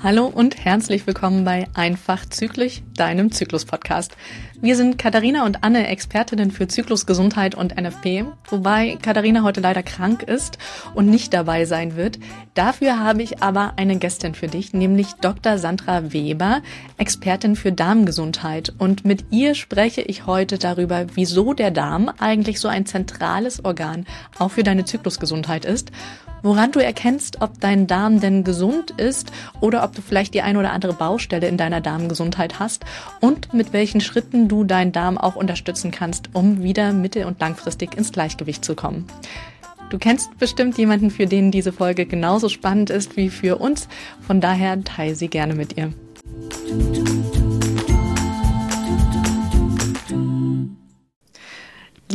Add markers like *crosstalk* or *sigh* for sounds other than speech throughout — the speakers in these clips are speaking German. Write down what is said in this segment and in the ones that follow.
Hallo und herzlich willkommen bei Einfach Zyklisch, deinem Zyklus-Podcast. Wir sind Katharina und Anne, Expertinnen für Zyklusgesundheit und NFP, wobei Katharina heute leider krank ist und nicht dabei sein wird. Dafür habe ich aber eine Gästin für dich, nämlich Dr. Sandra Weber, Expertin für Darmgesundheit. Und mit ihr spreche ich heute darüber, wieso der Darm eigentlich so ein zentrales Organ auch für deine Zyklusgesundheit ist woran du erkennst, ob dein Darm denn gesund ist oder ob du vielleicht die ein oder andere Baustelle in deiner Darmgesundheit hast und mit welchen Schritten du deinen Darm auch unterstützen kannst, um wieder mittel- und langfristig ins Gleichgewicht zu kommen. Du kennst bestimmt jemanden, für den diese Folge genauso spannend ist wie für uns. Von daher teile sie gerne mit ihr.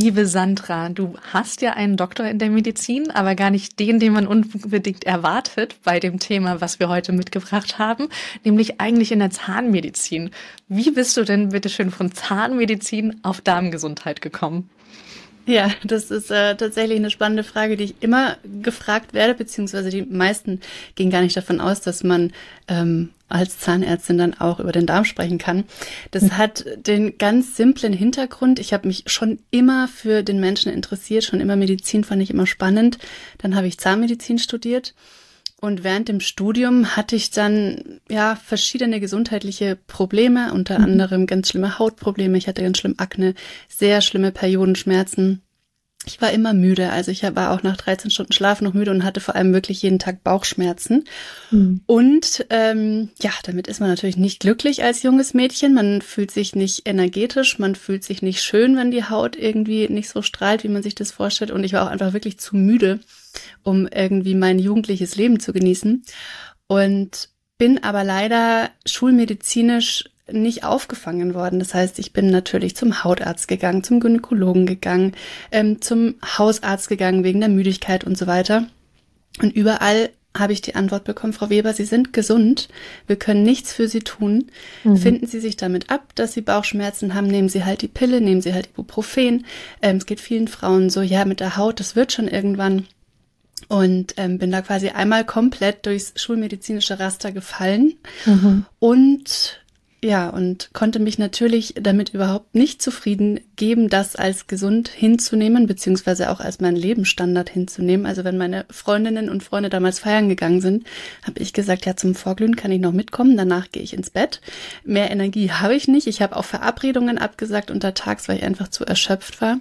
Liebe Sandra, du hast ja einen Doktor in der Medizin, aber gar nicht den, den man unbedingt erwartet bei dem Thema, was wir heute mitgebracht haben, nämlich eigentlich in der Zahnmedizin. Wie bist du denn bitte schön von Zahnmedizin auf Darmgesundheit gekommen? Ja, das ist äh, tatsächlich eine spannende Frage, die ich immer gefragt werde, beziehungsweise die meisten gehen gar nicht davon aus, dass man ähm, als Zahnärztin dann auch über den Darm sprechen kann. Das mhm. hat den ganz simplen Hintergrund. Ich habe mich schon immer für den Menschen interessiert, schon immer Medizin fand ich immer spannend. Dann habe ich Zahnmedizin studiert. Und während dem Studium hatte ich dann ja verschiedene gesundheitliche Probleme, unter mhm. anderem ganz schlimme Hautprobleme. Ich hatte ganz schlimm Akne, sehr schlimme Periodenschmerzen. Ich war immer müde, also ich war auch nach 13 Stunden Schlaf noch müde und hatte vor allem wirklich jeden Tag Bauchschmerzen. Mhm. Und ähm, ja, damit ist man natürlich nicht glücklich als junges Mädchen. Man fühlt sich nicht energetisch, man fühlt sich nicht schön, wenn die Haut irgendwie nicht so strahlt, wie man sich das vorstellt. Und ich war auch einfach wirklich zu müde, um irgendwie mein jugendliches Leben zu genießen. Und bin aber leider schulmedizinisch nicht aufgefangen worden. Das heißt, ich bin natürlich zum Hautarzt gegangen, zum Gynäkologen gegangen, ähm, zum Hausarzt gegangen wegen der Müdigkeit und so weiter. Und überall habe ich die Antwort bekommen, Frau Weber, Sie sind gesund, wir können nichts für Sie tun. Mhm. Finden Sie sich damit ab, dass Sie Bauchschmerzen haben, nehmen Sie halt die Pille, nehmen Sie halt Ibuprofen. Ähm, es geht vielen Frauen so, ja, mit der Haut, das wird schon irgendwann. Und ähm, bin da quasi einmal komplett durchs schulmedizinische Raster gefallen mhm. und ja, und konnte mich natürlich damit überhaupt nicht zufrieden geben, das als gesund hinzunehmen, beziehungsweise auch als meinen Lebensstandard hinzunehmen. Also wenn meine Freundinnen und Freunde damals feiern gegangen sind, habe ich gesagt, ja, zum Vorglühen kann ich noch mitkommen, danach gehe ich ins Bett. Mehr Energie habe ich nicht. Ich habe auch Verabredungen abgesagt untertags, weil ich einfach zu erschöpft war.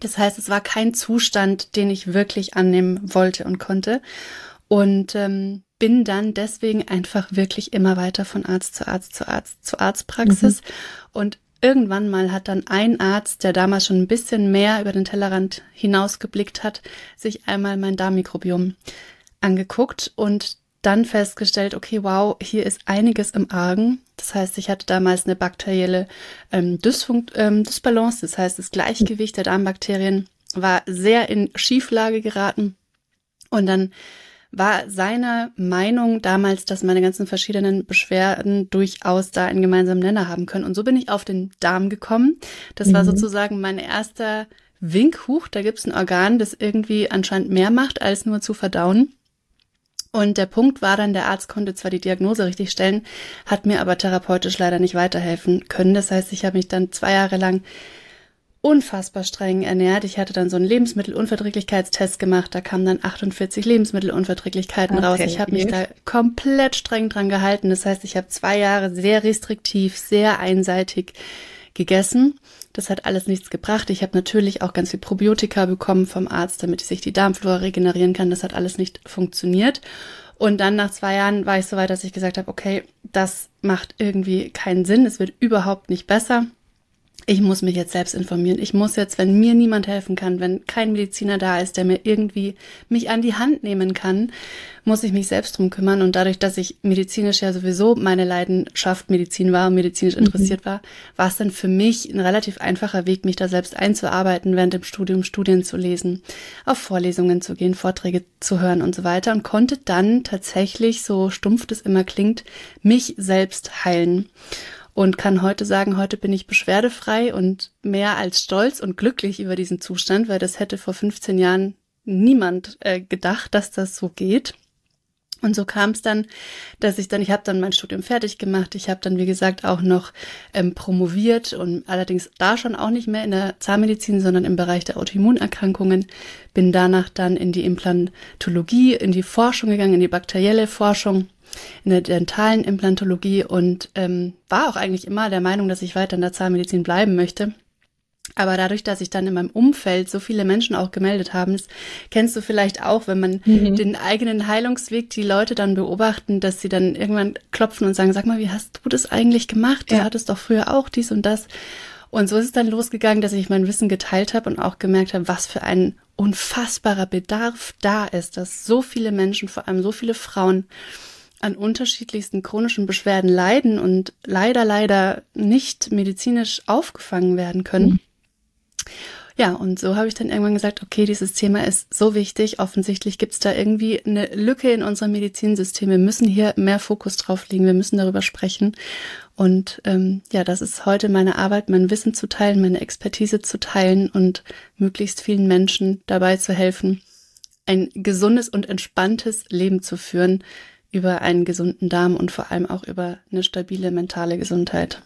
Das heißt, es war kein Zustand, den ich wirklich annehmen wollte und konnte. Und ähm, bin dann deswegen einfach wirklich immer weiter von Arzt zu Arzt zu Arzt zu Arztpraxis. Mhm. Und irgendwann mal hat dann ein Arzt, der damals schon ein bisschen mehr über den Tellerrand hinausgeblickt hat, sich einmal mein Darmmikrobiom angeguckt und dann festgestellt, okay, wow, hier ist einiges im Argen. Das heißt, ich hatte damals eine bakterielle ähm, Dysfunkt, ähm, Dysbalance, das heißt, das Gleichgewicht der Darmbakterien war sehr in Schieflage geraten. Und dann war seine Meinung damals, dass meine ganzen verschiedenen Beschwerden durchaus da einen gemeinsamen Nenner haben können. Und so bin ich auf den Darm gekommen. Das mhm. war sozusagen mein erster Winkhuch. Da gibt es ein Organ, das irgendwie anscheinend mehr macht, als nur zu verdauen. Und der Punkt war dann, der Arzt konnte zwar die Diagnose richtig stellen, hat mir aber therapeutisch leider nicht weiterhelfen können. Das heißt, ich habe mich dann zwei Jahre lang unfassbar streng ernährt. Ich hatte dann so einen Lebensmittelunverträglichkeitstest gemacht. Da kamen dann 48 Lebensmittelunverträglichkeiten okay. raus. Ich habe mich da komplett streng dran gehalten. Das heißt, ich habe zwei Jahre sehr restriktiv, sehr einseitig gegessen. Das hat alles nichts gebracht. Ich habe natürlich auch ganz viel Probiotika bekommen vom Arzt, damit sich die Darmflora regenerieren kann. Das hat alles nicht funktioniert. Und dann nach zwei Jahren war ich so weit, dass ich gesagt habe, okay, das macht irgendwie keinen Sinn. Es wird überhaupt nicht besser ich muss mich jetzt selbst informieren. Ich muss jetzt, wenn mir niemand helfen kann, wenn kein Mediziner da ist, der mir irgendwie mich an die Hand nehmen kann, muss ich mich selbst drum kümmern. Und dadurch, dass ich medizinisch ja sowieso meine Leidenschaft Medizin war und medizinisch mhm. interessiert war, war es dann für mich ein relativ einfacher Weg, mich da selbst einzuarbeiten, während dem Studium Studien zu lesen, auf Vorlesungen zu gehen, Vorträge zu hören und so weiter und konnte dann tatsächlich, so stumpf das immer klingt, mich selbst heilen und kann heute sagen, heute bin ich beschwerdefrei und mehr als stolz und glücklich über diesen Zustand, weil das hätte vor 15 Jahren niemand äh, gedacht, dass das so geht. Und so kam es dann, dass ich dann, ich habe dann mein Studium fertig gemacht. Ich habe dann, wie gesagt, auch noch ähm, promoviert und allerdings da schon auch nicht mehr in der Zahnmedizin, sondern im Bereich der Autoimmunerkrankungen. Bin danach dann in die Implantologie, in die Forschung gegangen, in die bakterielle Forschung, in der dentalen Implantologie und ähm, war auch eigentlich immer der Meinung, dass ich weiter in der Zahnmedizin bleiben möchte. Aber dadurch, dass sich dann in meinem Umfeld so viele Menschen auch gemeldet haben, das kennst du vielleicht auch, wenn man mhm. den eigenen Heilungsweg, die Leute dann beobachten, dass sie dann irgendwann klopfen und sagen, sag mal, wie hast du das eigentlich gemacht? Du hattest doch früher auch dies und das. Und so ist es dann losgegangen, dass ich mein Wissen geteilt habe und auch gemerkt habe, was für ein unfassbarer Bedarf da ist, dass so viele Menschen, vor allem so viele Frauen, an unterschiedlichsten chronischen Beschwerden leiden und leider, leider nicht medizinisch aufgefangen werden können. Mhm. Ja, und so habe ich dann irgendwann gesagt, okay, dieses Thema ist so wichtig. Offensichtlich gibt es da irgendwie eine Lücke in unserem Medizinsystem. Wir müssen hier mehr Fokus drauf legen. Wir müssen darüber sprechen. Und ähm, ja, das ist heute meine Arbeit, mein Wissen zu teilen, meine Expertise zu teilen und möglichst vielen Menschen dabei zu helfen, ein gesundes und entspanntes Leben zu führen über einen gesunden Darm und vor allem auch über eine stabile mentale Gesundheit.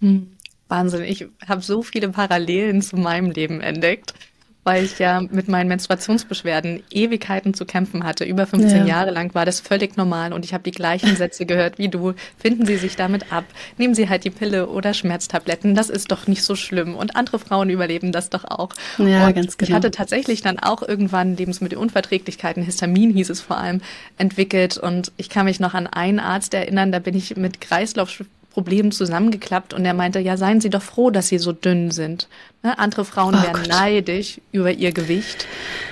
Hm. Wahnsinn, ich habe so viele Parallelen zu meinem Leben entdeckt, weil ich ja mit meinen Menstruationsbeschwerden Ewigkeiten zu kämpfen hatte. Über 15 ja. Jahre lang war das völlig normal und ich habe die gleichen *laughs* Sätze gehört wie du. Finden Sie sich damit ab, nehmen Sie halt die Pille oder Schmerztabletten, das ist doch nicht so schlimm und andere Frauen überleben das doch auch. Ja, und ganz genau. Ich hatte tatsächlich dann auch irgendwann Lebensmittelunverträglichkeiten, Histamin hieß es vor allem, entwickelt und ich kann mich noch an einen Arzt erinnern, da bin ich mit Kreislauf Problemen zusammengeklappt und er meinte, ja, seien Sie doch froh, dass Sie so dünn sind. Ne? Andere Frauen oh wären Gott. neidisch über ihr Gewicht.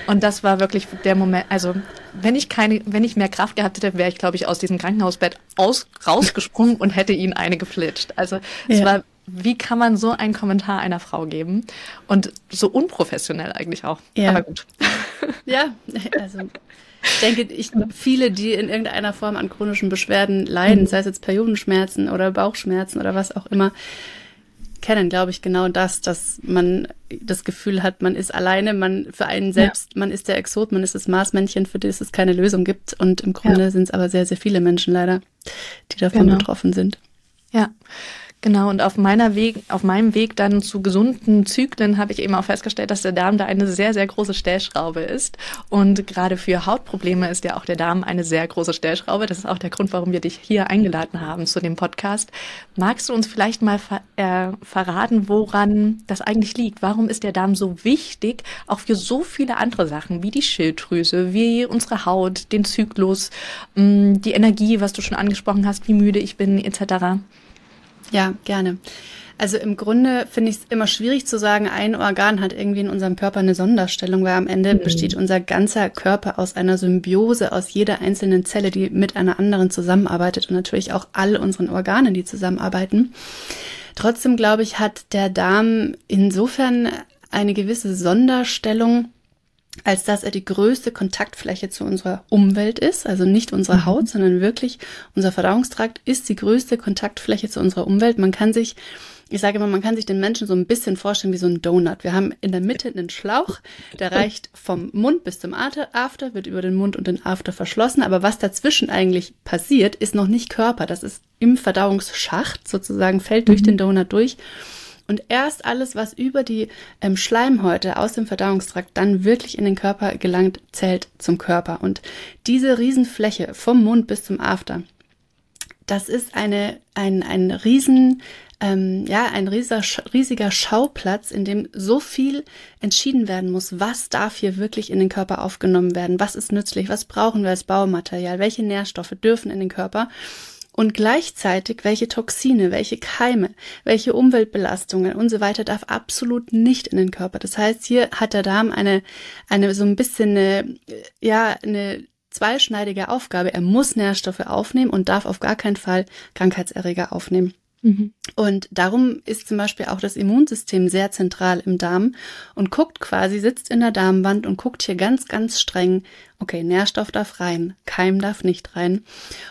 Und das war wirklich der Moment, also wenn ich keine, wenn ich mehr Kraft gehabt hätte, wäre ich, glaube ich, aus diesem Krankenhausbett aus, rausgesprungen und hätte ihn eine geflitscht. Also es ja. war wie kann man so einen Kommentar einer Frau geben? Und so unprofessionell eigentlich auch. Ja. Aber gut. Ja, also ich denke, ich, viele, die in irgendeiner Form an chronischen Beschwerden leiden, sei es jetzt Periodenschmerzen oder Bauchschmerzen oder was auch immer, kennen, glaube ich, genau das, dass man das Gefühl hat, man ist alleine, man für einen selbst, ja. man ist der Exot, man ist das Maßmännchen, für das es keine Lösung gibt. Und im Grunde ja. sind es aber sehr, sehr viele Menschen leider, die davon genau. betroffen sind. Ja. Genau, und auf meiner Weg, auf meinem Weg dann zu gesunden Zyklen habe ich eben auch festgestellt, dass der Darm da eine sehr, sehr große Stellschraube ist. Und gerade für Hautprobleme ist ja auch der Darm eine sehr große Stellschraube. Das ist auch der Grund, warum wir dich hier eingeladen haben zu dem Podcast. Magst du uns vielleicht mal ver äh, verraten, woran das eigentlich liegt? Warum ist der Darm so wichtig, auch für so viele andere Sachen, wie die Schilddrüse, wie unsere Haut, den Zyklus, mh, mm, die Energie, was du schon angesprochen hast, wie müde ich bin, etc.? Ja, gerne. Also im Grunde finde ich es immer schwierig zu sagen, ein Organ hat irgendwie in unserem Körper eine Sonderstellung, weil am Ende mhm. besteht unser ganzer Körper aus einer Symbiose aus jeder einzelnen Zelle, die mit einer anderen zusammenarbeitet und natürlich auch all unseren Organen, die zusammenarbeiten. Trotzdem glaube ich, hat der Darm insofern eine gewisse Sonderstellung, als dass er die größte Kontaktfläche zu unserer Umwelt ist, also nicht unsere mhm. Haut, sondern wirklich unser Verdauungstrakt ist die größte Kontaktfläche zu unserer Umwelt. Man kann sich, ich sage immer, man kann sich den Menschen so ein bisschen vorstellen wie so ein Donut. Wir haben in der Mitte einen Schlauch, der reicht vom Mund bis zum After, wird über den Mund und den After verschlossen, aber was dazwischen eigentlich passiert, ist noch nicht Körper. Das ist im Verdauungsschacht sozusagen, fällt durch mhm. den Donut durch. Und erst alles, was über die ähm, Schleimhäute aus dem Verdauungstrakt dann wirklich in den Körper gelangt, zählt zum Körper. Und diese Riesenfläche vom Mund bis zum After, das ist eine, ein, ein riesen, ähm, ja, ein riesiger, riesiger Schauplatz, in dem so viel entschieden werden muss, was darf hier wirklich in den Körper aufgenommen werden, was ist nützlich, was brauchen wir als Baumaterial, welche Nährstoffe dürfen in den Körper und gleichzeitig welche Toxine, welche Keime, welche Umweltbelastungen und so weiter darf absolut nicht in den Körper. Das heißt, hier hat der Darm eine, eine so ein bisschen eine, ja, eine zweischneidige Aufgabe. Er muss Nährstoffe aufnehmen und darf auf gar keinen Fall Krankheitserreger aufnehmen. Mhm. Und darum ist zum Beispiel auch das Immunsystem sehr zentral im Darm und guckt quasi, sitzt in der Darmwand und guckt hier ganz, ganz streng, okay, Nährstoff darf rein, Keim darf nicht rein.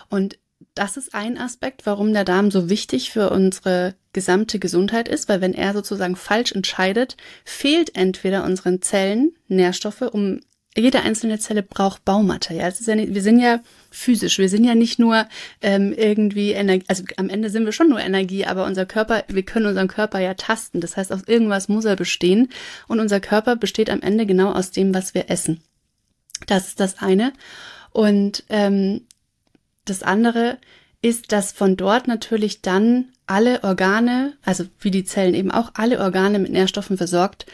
Und das ist ein Aspekt, warum der Darm so wichtig für unsere gesamte Gesundheit ist, weil wenn er sozusagen falsch entscheidet, fehlt entweder unseren Zellen Nährstoffe, um jede einzelne Zelle braucht Baumaterial. Ja nicht, wir sind ja physisch, wir sind ja nicht nur ähm, irgendwie Energie, also am Ende sind wir schon nur Energie, aber unser Körper, wir können unseren Körper ja tasten. Das heißt, aus irgendwas muss er bestehen und unser Körper besteht am Ende genau aus dem, was wir essen. Das ist das eine. Und ähm, das andere ist, dass von dort natürlich dann alle Organe, also wie die Zellen eben auch alle Organe mit Nährstoffen versorgt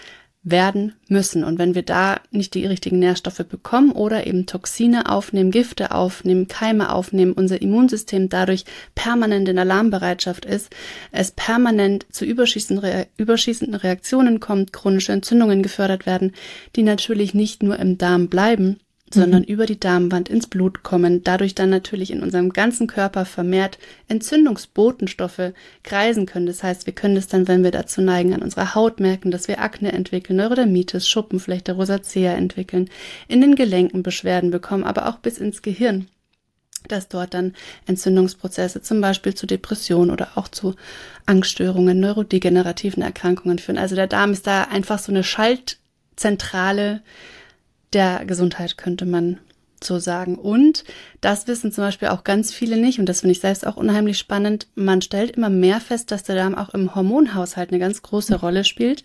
werden müssen. Und wenn wir da nicht die richtigen Nährstoffe bekommen oder eben Toxine aufnehmen, Gifte aufnehmen, Keime aufnehmen, unser Immunsystem dadurch permanent in Alarmbereitschaft ist, es permanent zu überschießenden, Reaktionen kommt, chronische Entzündungen gefördert werden, die natürlich nicht nur im Darm bleiben, sondern mhm. über die Darmwand ins Blut kommen, dadurch dann natürlich in unserem ganzen Körper vermehrt Entzündungsbotenstoffe kreisen können. Das heißt, wir können es dann, wenn wir dazu neigen, an unserer Haut merken, dass wir Akne entwickeln, Neurodermitis, Schuppenflechte, Rosacea entwickeln, in den Gelenken Beschwerden bekommen, aber auch bis ins Gehirn dass dort dann Entzündungsprozesse zum Beispiel zu Depressionen oder auch zu Angststörungen, neurodegenerativen Erkrankungen führen. Also der Darm ist da einfach so eine Schaltzentrale, der Gesundheit, könnte man so sagen. Und das wissen zum Beispiel auch ganz viele nicht, und das finde ich selbst auch unheimlich spannend. Man stellt immer mehr fest, dass der Darm auch im Hormonhaushalt eine ganz große Rolle spielt.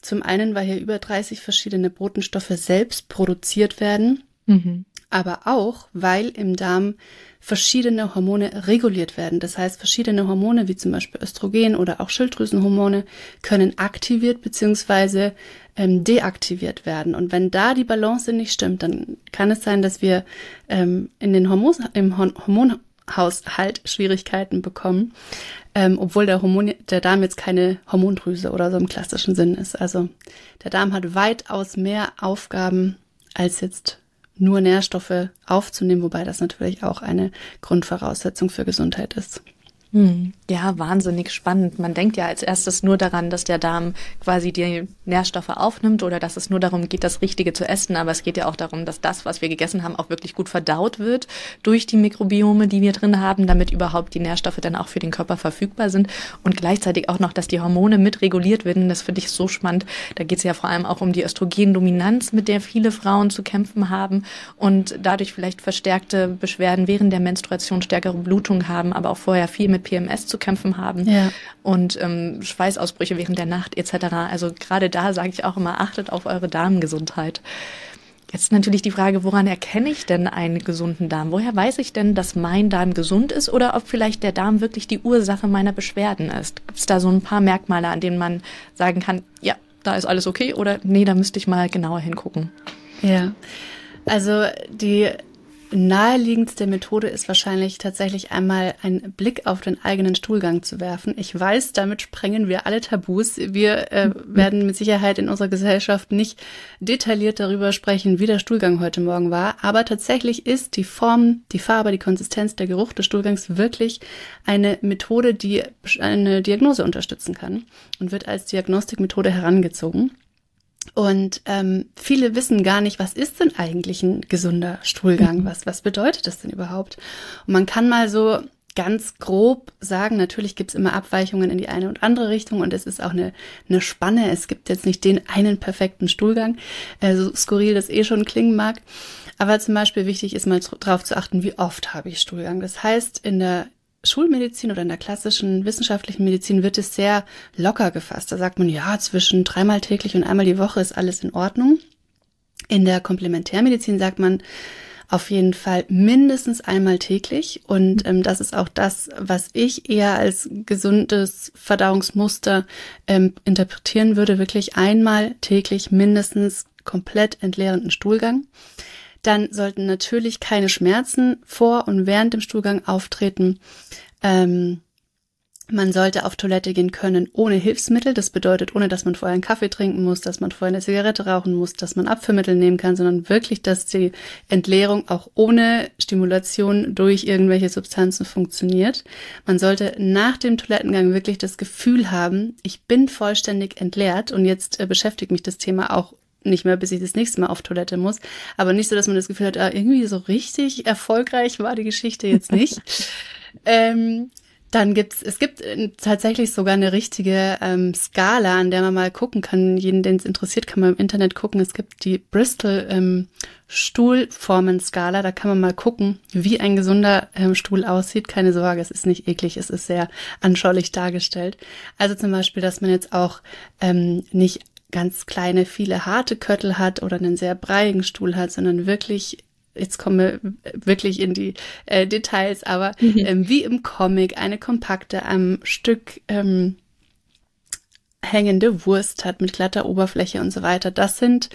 Zum einen, weil hier über 30 verschiedene Botenstoffe selbst produziert werden, mhm. aber auch, weil im Darm verschiedene Hormone reguliert werden. Das heißt, verschiedene Hormone, wie zum Beispiel Östrogen oder auch Schilddrüsenhormone, können aktiviert bzw. Ähm, deaktiviert werden. Und wenn da die Balance nicht stimmt, dann kann es sein, dass wir ähm, in den Hormon im Hormonhaushalt Schwierigkeiten bekommen, ähm, obwohl der, Hormon der Darm jetzt keine Hormondrüse oder so im klassischen Sinn ist. Also der Darm hat weitaus mehr Aufgaben als jetzt nur Nährstoffe aufzunehmen, wobei das natürlich auch eine Grundvoraussetzung für Gesundheit ist. Hm. Ja, wahnsinnig spannend. Man denkt ja als erstes nur daran, dass der Darm quasi die Nährstoffe aufnimmt oder dass es nur darum geht, das Richtige zu essen. Aber es geht ja auch darum, dass das, was wir gegessen haben, auch wirklich gut verdaut wird durch die Mikrobiome, die wir drin haben, damit überhaupt die Nährstoffe dann auch für den Körper verfügbar sind. Und gleichzeitig auch noch, dass die Hormone mit reguliert werden. Das finde ich so spannend. Da geht es ja vor allem auch um die Östrogendominanz, mit der viele Frauen zu kämpfen haben und dadurch vielleicht verstärkte Beschwerden während der Menstruation, stärkere Blutung haben, aber auch vorher viel mit mit PMS zu kämpfen haben ja. und ähm, Schweißausbrüche während der Nacht etc. Also gerade da sage ich auch immer, achtet auf eure Darmgesundheit. Jetzt natürlich die Frage, woran erkenne ich denn einen gesunden Darm? Woher weiß ich denn, dass mein Darm gesund ist oder ob vielleicht der Darm wirklich die Ursache meiner Beschwerden ist? Gibt es da so ein paar Merkmale, an denen man sagen kann, ja, da ist alles okay oder nee, da müsste ich mal genauer hingucken? Ja, also die naheliegendste Methode ist wahrscheinlich tatsächlich einmal einen Blick auf den eigenen Stuhlgang zu werfen. Ich weiß, damit sprengen wir alle Tabus. Wir äh, werden mit Sicherheit in unserer Gesellschaft nicht detailliert darüber sprechen, wie der Stuhlgang heute Morgen war. Aber tatsächlich ist die Form, die Farbe, die Konsistenz, der Geruch des Stuhlgangs wirklich eine Methode, die eine Diagnose unterstützen kann und wird als Diagnostikmethode herangezogen. Und ähm, viele wissen gar nicht, was ist denn eigentlich ein gesunder Stuhlgang? Mhm. Was, was bedeutet das denn überhaupt? Und man kann mal so ganz grob sagen, natürlich gibt's immer Abweichungen in die eine und andere Richtung und es ist auch eine, eine Spanne. Es gibt jetzt nicht den einen perfekten Stuhlgang, äh, so skurril das eh schon klingen mag. Aber zum Beispiel wichtig ist mal darauf zu achten, wie oft habe ich Stuhlgang. Das heißt, in der Schulmedizin oder in der klassischen wissenschaftlichen Medizin wird es sehr locker gefasst. Da sagt man, ja, zwischen dreimal täglich und einmal die Woche ist alles in Ordnung. In der Komplementärmedizin sagt man auf jeden Fall mindestens einmal täglich. Und ähm, das ist auch das, was ich eher als gesundes Verdauungsmuster ähm, interpretieren würde. Wirklich einmal täglich mindestens komplett entleerenden Stuhlgang. Dann sollten natürlich keine Schmerzen vor und während dem Stuhlgang auftreten. Ähm, man sollte auf Toilette gehen können ohne Hilfsmittel. Das bedeutet, ohne dass man vorher einen Kaffee trinken muss, dass man vorher eine Zigarette rauchen muss, dass man Abführmittel nehmen kann, sondern wirklich, dass die Entleerung auch ohne Stimulation durch irgendwelche Substanzen funktioniert. Man sollte nach dem Toilettengang wirklich das Gefühl haben, ich bin vollständig entleert und jetzt äh, beschäftigt mich das Thema auch nicht mehr, bis ich das nächste Mal auf Toilette muss. Aber nicht so, dass man das Gefühl hat, ah, irgendwie so richtig erfolgreich war die Geschichte jetzt nicht. *laughs* ähm, Dann gibt's, es gibt äh, tatsächlich sogar eine richtige ähm, Skala, an der man mal gucken kann. Jeden, den es interessiert, kann man im Internet gucken. Es gibt die Bristol ähm, Stuhlformen-Skala. Da kann man mal gucken, wie ein gesunder ähm, Stuhl aussieht. Keine Sorge, es ist nicht eklig, es ist sehr anschaulich dargestellt. Also zum Beispiel, dass man jetzt auch ähm, nicht ganz kleine, viele harte Köttel hat oder einen sehr breiigen Stuhl hat, sondern wirklich jetzt komme wirklich in die äh, Details, aber mhm. ähm, wie im Comic eine kompakte am Stück ähm, hängende Wurst hat mit glatter Oberfläche und so weiter. Das sind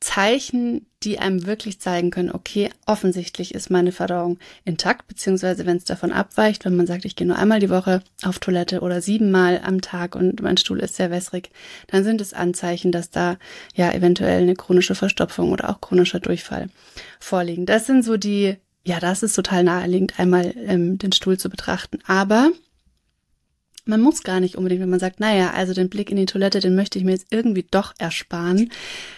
Zeichen, die einem wirklich zeigen können, okay, offensichtlich ist meine Verdauung intakt, beziehungsweise wenn es davon abweicht, wenn man sagt, ich gehe nur einmal die Woche auf Toilette oder siebenmal am Tag und mein Stuhl ist sehr wässrig, dann sind es Anzeichen, dass da ja eventuell eine chronische Verstopfung oder auch chronischer Durchfall vorliegen. Das sind so die, ja, das ist total naheliegend, einmal ähm, den Stuhl zu betrachten. Aber man muss gar nicht unbedingt, wenn man sagt, naja, also den Blick in die Toilette, den möchte ich mir jetzt irgendwie doch ersparen,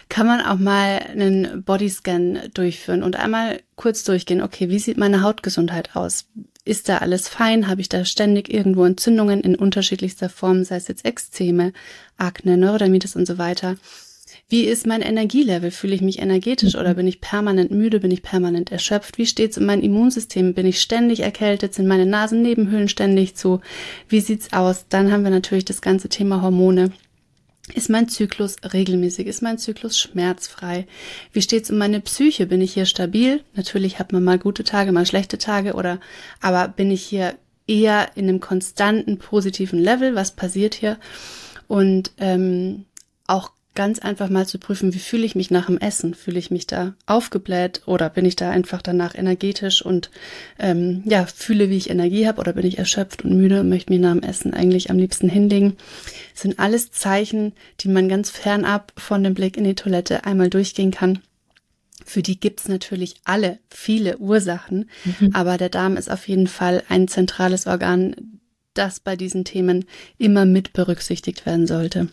kann man auch mal einen Bodyscan durchführen und einmal kurz durchgehen, okay, wie sieht meine Hautgesundheit aus? Ist da alles fein? Habe ich da ständig irgendwo Entzündungen in unterschiedlichster Form, sei es jetzt Ekzeme, Akne, Neurodermitis und so weiter? Wie ist mein Energielevel? Fühle ich mich energetisch oder bin ich permanent müde? Bin ich permanent erschöpft? Wie steht's um mein Immunsystem? Bin ich ständig erkältet? Sind meine Nasennebenhöhlen ständig zu? Wie sieht's aus? Dann haben wir natürlich das ganze Thema Hormone. Ist mein Zyklus regelmäßig? Ist mein Zyklus schmerzfrei? Wie steht's um meine Psyche? Bin ich hier stabil? Natürlich hat man mal gute Tage, mal schlechte Tage oder, aber bin ich hier eher in einem konstanten positiven Level? Was passiert hier? Und ähm, auch ganz einfach mal zu prüfen, wie fühle ich mich nach dem Essen? Fühle ich mich da aufgebläht oder bin ich da einfach danach energetisch und ähm, ja, fühle, wie ich Energie habe oder bin ich erschöpft und müde und möchte mich nach dem Essen eigentlich am liebsten hinlegen? Das sind alles Zeichen, die man ganz fernab von dem Blick in die Toilette einmal durchgehen kann. Für die gibt's natürlich alle viele Ursachen, mhm. aber der Darm ist auf jeden Fall ein zentrales Organ, das bei diesen Themen immer mit berücksichtigt werden sollte.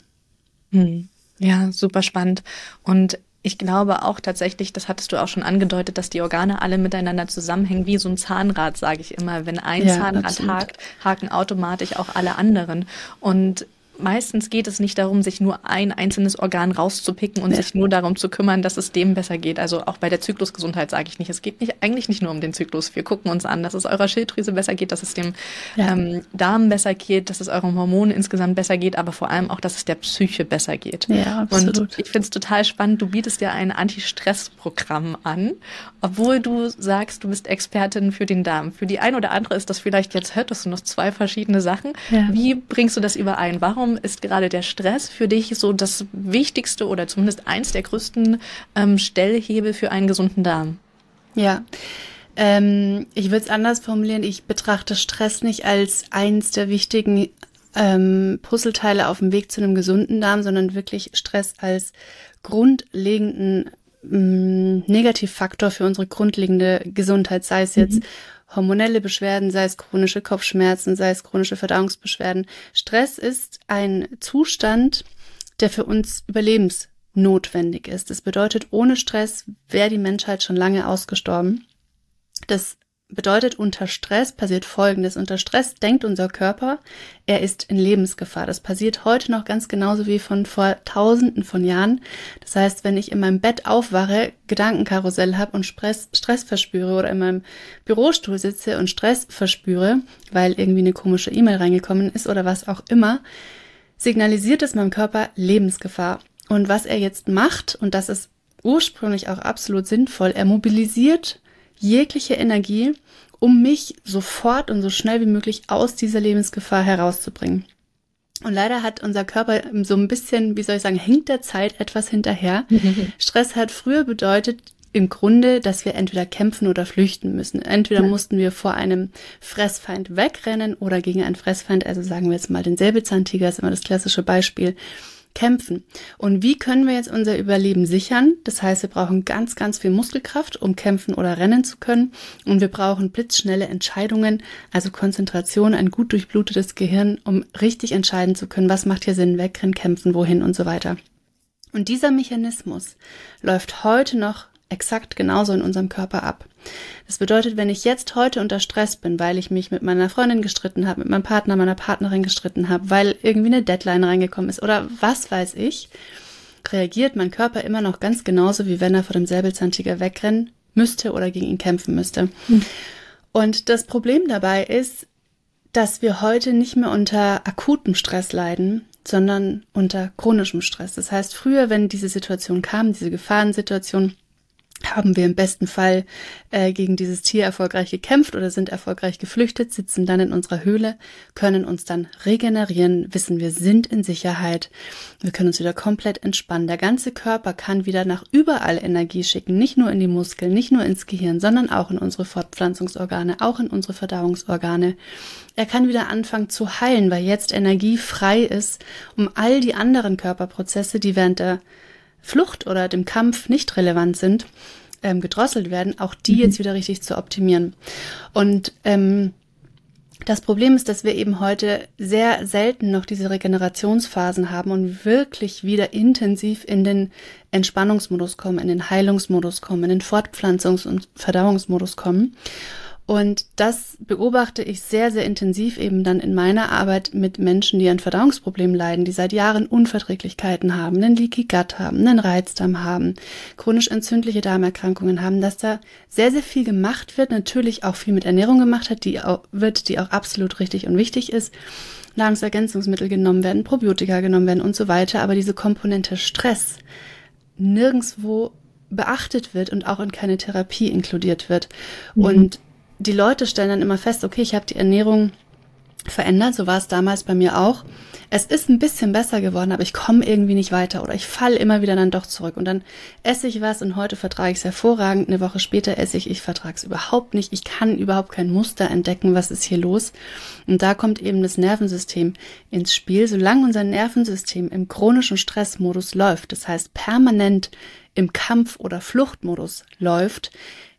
Mhm. Ja, super spannend. Und ich glaube auch tatsächlich, das hattest du auch schon angedeutet, dass die Organe alle miteinander zusammenhängen, wie so ein Zahnrad, sage ich immer. Wenn ein ja, Zahnrad absolut. hakt, haken automatisch auch alle anderen. Und meistens geht es nicht darum, sich nur ein einzelnes Organ rauszupicken und sich nur darum zu kümmern, dass es dem besser geht. Also auch bei der Zyklusgesundheit sage ich nicht. Es geht nicht, eigentlich nicht nur um den Zyklus. Wir gucken uns an, dass es eurer Schilddrüse besser geht, dass es dem ja. ähm, Darm besser geht, dass es euren Hormonen insgesamt besser geht, aber vor allem auch, dass es der Psyche besser geht. Ja, absolut. Und ich finde es total spannend. Du bietest ja ein Anti-Stress-Programm an, obwohl du sagst, du bist Expertin für den Darm. Für die ein oder andere ist das vielleicht jetzt, hört das sind noch zwei verschiedene Sachen. Ja. Wie bringst du das überein? Warum ist gerade der Stress für dich so das wichtigste oder zumindest eins der größten ähm, Stellhebel für einen gesunden Darm? Ja. Ähm, ich würde es anders formulieren. Ich betrachte Stress nicht als eins der wichtigen ähm, Puzzleteile auf dem Weg zu einem gesunden Darm, sondern wirklich Stress als grundlegenden Negativfaktor für unsere grundlegende Gesundheit, sei es jetzt mhm hormonelle Beschwerden, sei es chronische Kopfschmerzen, sei es chronische Verdauungsbeschwerden. Stress ist ein Zustand, der für uns überlebensnotwendig ist. Das bedeutet, ohne Stress wäre die Menschheit schon lange ausgestorben. Das bedeutet, unter Stress passiert Folgendes. Unter Stress denkt unser Körper, er ist in Lebensgefahr. Das passiert heute noch ganz genauso wie von vor Tausenden von Jahren. Das heißt, wenn ich in meinem Bett aufwache, Gedankenkarussell habe und Stress, Stress verspüre oder in meinem Bürostuhl sitze und Stress verspüre, weil irgendwie eine komische E-Mail reingekommen ist oder was auch immer, signalisiert es meinem Körper Lebensgefahr. Und was er jetzt macht, und das ist ursprünglich auch absolut sinnvoll, er mobilisiert jegliche Energie, um mich sofort und so schnell wie möglich aus dieser Lebensgefahr herauszubringen. Und leider hat unser Körper so ein bisschen, wie soll ich sagen, hinkt der Zeit etwas hinterher. *laughs* Stress hat früher bedeutet im Grunde, dass wir entweder kämpfen oder flüchten müssen. Entweder ja. mussten wir vor einem Fressfeind wegrennen oder gegen einen Fressfeind, also sagen wir jetzt mal den Säbelzahntiger, ist immer das klassische Beispiel, kämpfen. Und wie können wir jetzt unser Überleben sichern? Das heißt, wir brauchen ganz, ganz viel Muskelkraft, um kämpfen oder rennen zu können. Und wir brauchen blitzschnelle Entscheidungen, also Konzentration, ein gut durchblutetes Gehirn, um richtig entscheiden zu können, was macht hier Sinn, wegrennen, kämpfen, wohin und so weiter. Und dieser Mechanismus läuft heute noch exakt genauso in unserem Körper ab. Das bedeutet, wenn ich jetzt heute unter Stress bin, weil ich mich mit meiner Freundin gestritten habe, mit meinem Partner, meiner Partnerin gestritten habe, weil irgendwie eine Deadline reingekommen ist oder was weiß ich, reagiert mein Körper immer noch ganz genauso, wie wenn er vor dem Säbelzahntiger wegrennen müsste oder gegen ihn kämpfen müsste. Mhm. Und das Problem dabei ist, dass wir heute nicht mehr unter akutem Stress leiden, sondern unter chronischem Stress. Das heißt, früher, wenn diese Situation kam, diese Gefahrensituation, haben wir im besten Fall äh, gegen dieses Tier erfolgreich gekämpft oder sind erfolgreich geflüchtet, sitzen dann in unserer Höhle, können uns dann regenerieren, wissen, wir sind in Sicherheit, wir können uns wieder komplett entspannen. Der ganze Körper kann wieder nach überall Energie schicken, nicht nur in die Muskeln, nicht nur ins Gehirn, sondern auch in unsere Fortpflanzungsorgane, auch in unsere Verdauungsorgane. Er kann wieder anfangen zu heilen, weil jetzt Energie frei ist, um all die anderen Körperprozesse, die während der Flucht oder dem Kampf nicht relevant sind, ähm, gedrosselt werden, auch die mhm. jetzt wieder richtig zu optimieren. Und ähm, das Problem ist, dass wir eben heute sehr selten noch diese Regenerationsphasen haben und wirklich wieder intensiv in den Entspannungsmodus kommen, in den Heilungsmodus kommen, in den Fortpflanzungs- und Verdauungsmodus kommen. Und das beobachte ich sehr, sehr intensiv eben dann in meiner Arbeit mit Menschen, die an Verdauungsproblemen leiden, die seit Jahren Unverträglichkeiten haben, einen Leaky Gut haben, einen Reizdarm haben, chronisch entzündliche Darmerkrankungen haben, dass da sehr, sehr viel gemacht wird, natürlich auch viel mit Ernährung gemacht hat, die auch, wird, die auch absolut richtig und wichtig ist. Nahrungsergänzungsmittel genommen werden, Probiotika genommen werden und so weiter, aber diese Komponente Stress nirgendswo beachtet wird und auch in keine Therapie inkludiert wird. Mhm. Und die Leute stellen dann immer fest, okay, ich habe die Ernährung verändert, so war es damals bei mir auch. Es ist ein bisschen besser geworden, aber ich komme irgendwie nicht weiter oder ich falle immer wieder dann doch zurück und dann esse ich was und heute vertrage ich es hervorragend, eine Woche später esse ich, ich vertrage es überhaupt nicht, ich kann überhaupt kein Muster entdecken, was ist hier los und da kommt eben das Nervensystem ins Spiel. Solange unser Nervensystem im chronischen Stressmodus läuft, das heißt permanent im Kampf- oder Fluchtmodus läuft,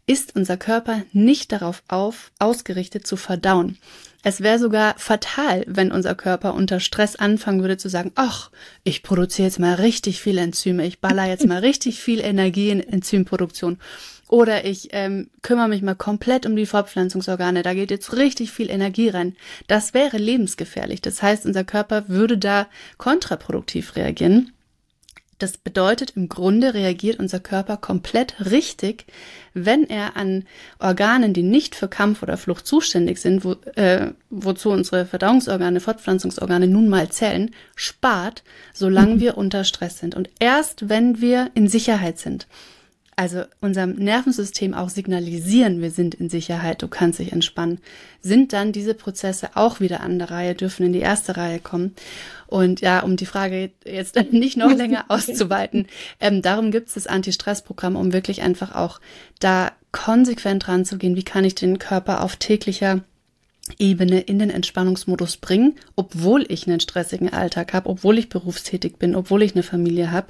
ist unser Körper nicht darauf auf, ausgerichtet zu verdauen. Es wäre sogar fatal, wenn unser Körper unter Stress anfangen würde zu sagen, ach, ich produziere jetzt mal richtig viel Enzyme, ich baller jetzt mal richtig viel Energie in Enzymproduktion. Oder ich ähm, kümmere mich mal komplett um die Fortpflanzungsorgane, da geht jetzt richtig viel Energie rein. Das wäre lebensgefährlich. Das heißt, unser Körper würde da kontraproduktiv reagieren. Das bedeutet, im Grunde reagiert unser Körper komplett richtig, wenn er an Organen, die nicht für Kampf oder Flucht zuständig sind, wo, äh, wozu unsere Verdauungsorgane, Fortpflanzungsorgane nun mal zählen, spart, solange mhm. wir unter Stress sind. Und erst wenn wir in Sicherheit sind, also unserem Nervensystem auch signalisieren, wir sind in Sicherheit, du kannst dich entspannen, sind dann diese Prozesse auch wieder an der Reihe, dürfen in die erste Reihe kommen. Und ja, um die Frage jetzt *laughs* nicht noch länger *laughs* auszuweiten, ähm, darum gibt es das Anti-Stress-Programm, um wirklich einfach auch da konsequent ranzugehen, wie kann ich den Körper auf täglicher Ebene in den Entspannungsmodus bringen, obwohl ich einen stressigen Alltag habe, obwohl ich berufstätig bin, obwohl ich eine Familie habe.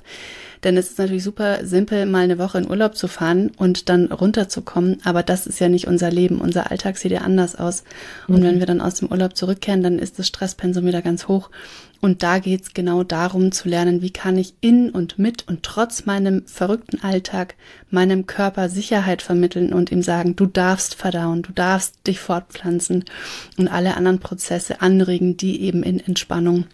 Denn es ist natürlich super simpel, mal eine Woche in Urlaub zu fahren und dann runterzukommen. Aber das ist ja nicht unser Leben. Unser Alltag sieht ja anders aus. Und mhm. wenn wir dann aus dem Urlaub zurückkehren, dann ist das Stresspensum wieder ganz hoch. Und da geht's genau darum zu lernen, wie kann ich in und mit und trotz meinem verrückten Alltag meinem Körper Sicherheit vermitteln und ihm sagen, du darfst verdauen, du darfst dich fortpflanzen und alle anderen Prozesse anregen, die eben in Entspannung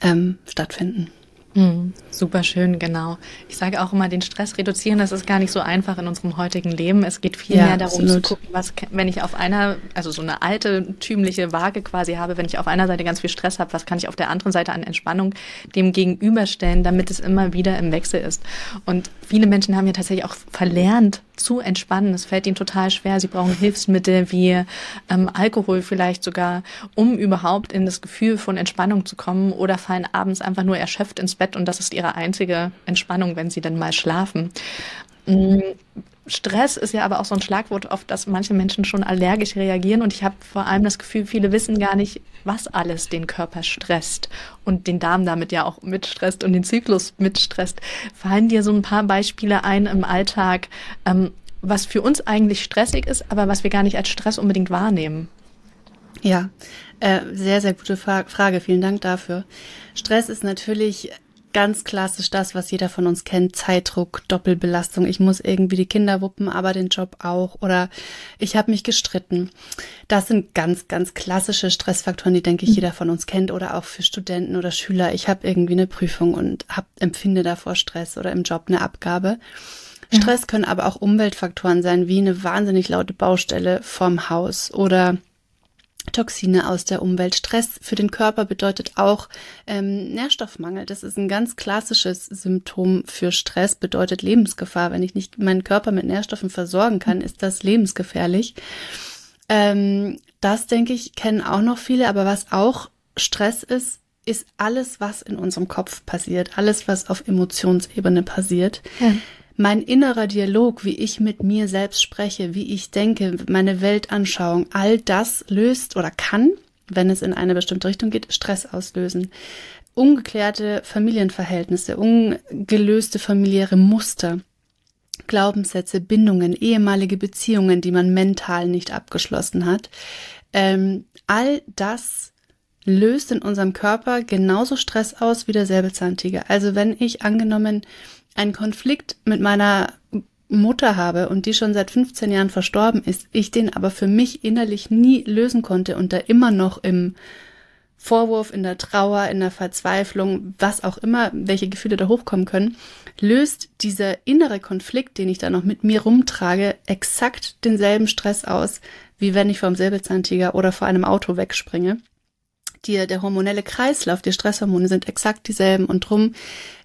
ähm, stattfinden. Mhm, super schön, genau. Ich sage auch immer, den Stress reduzieren, das ist gar nicht so einfach in unserem heutigen Leben. Es geht viel ja, mehr darum absolut. zu gucken, was, wenn ich auf einer, also so eine alte, tümliche Waage quasi habe, wenn ich auf einer Seite ganz viel Stress habe, was kann ich auf der anderen Seite an Entspannung dem gegenüberstellen, damit es immer wieder im Wechsel ist. Und viele Menschen haben ja tatsächlich auch verlernt, zu entspannen. Es fällt ihnen total schwer. Sie brauchen Hilfsmittel wie ähm, Alkohol vielleicht sogar, um überhaupt in das Gefühl von Entspannung zu kommen oder fallen abends einfach nur erschöpft ins Bett und das ist ihre einzige Entspannung, wenn sie dann mal schlafen. Stress ist ja aber auch so ein Schlagwort, auf das manche Menschen schon allergisch reagieren. Und ich habe vor allem das Gefühl, viele wissen gar nicht, was alles den Körper stresst und den Darm damit ja auch mitstresst und den Zyklus mitstresst. Fallen dir so ein paar Beispiele ein im Alltag, ähm, was für uns eigentlich stressig ist, aber was wir gar nicht als Stress unbedingt wahrnehmen? Ja, äh, sehr, sehr gute Frage. Vielen Dank dafür. Stress ist natürlich ganz klassisch das, was jeder von uns kennt. Zeitdruck, Doppelbelastung. Ich muss irgendwie die Kinder wuppen, aber den Job auch. Oder ich habe mich gestritten. Das sind ganz, ganz klassische Stressfaktoren, die, denke ich, mhm. jeder von uns kennt. Oder auch für Studenten oder Schüler. Ich habe irgendwie eine Prüfung und hab, empfinde davor Stress oder im Job eine Abgabe. Stress können aber auch Umweltfaktoren sein, wie eine wahnsinnig laute Baustelle vorm Haus oder Toxine aus der Umwelt. Stress für den Körper bedeutet auch ähm, Nährstoffmangel. Das ist ein ganz klassisches Symptom für Stress, bedeutet Lebensgefahr. Wenn ich nicht meinen Körper mit Nährstoffen versorgen kann, ist das lebensgefährlich. Ähm, das, denke ich, kennen auch noch viele. Aber was auch Stress ist, ist alles, was in unserem Kopf passiert, alles, was auf Emotionsebene passiert. Ja mein innerer Dialog, wie ich mit mir selbst spreche, wie ich denke, meine Weltanschauung, all das löst oder kann, wenn es in eine bestimmte Richtung geht, Stress auslösen. Ungeklärte Familienverhältnisse, ungelöste familiäre Muster, Glaubenssätze, Bindungen, ehemalige Beziehungen, die man mental nicht abgeschlossen hat. Ähm, all das löst in unserem Körper genauso Stress aus wie der Säbelzahntiger. Also wenn ich angenommen einen Konflikt mit meiner Mutter habe und die schon seit 15 Jahren verstorben ist, ich den aber für mich innerlich nie lösen konnte und da immer noch im Vorwurf, in der Trauer, in der Verzweiflung, was auch immer, welche Gefühle da hochkommen können, löst dieser innere Konflikt, den ich da noch mit mir rumtrage, exakt denselben Stress aus, wie wenn ich vom Säbelzahntiger oder vor einem Auto wegspringe die, der hormonelle Kreislauf, die Stresshormone sind exakt dieselben und drum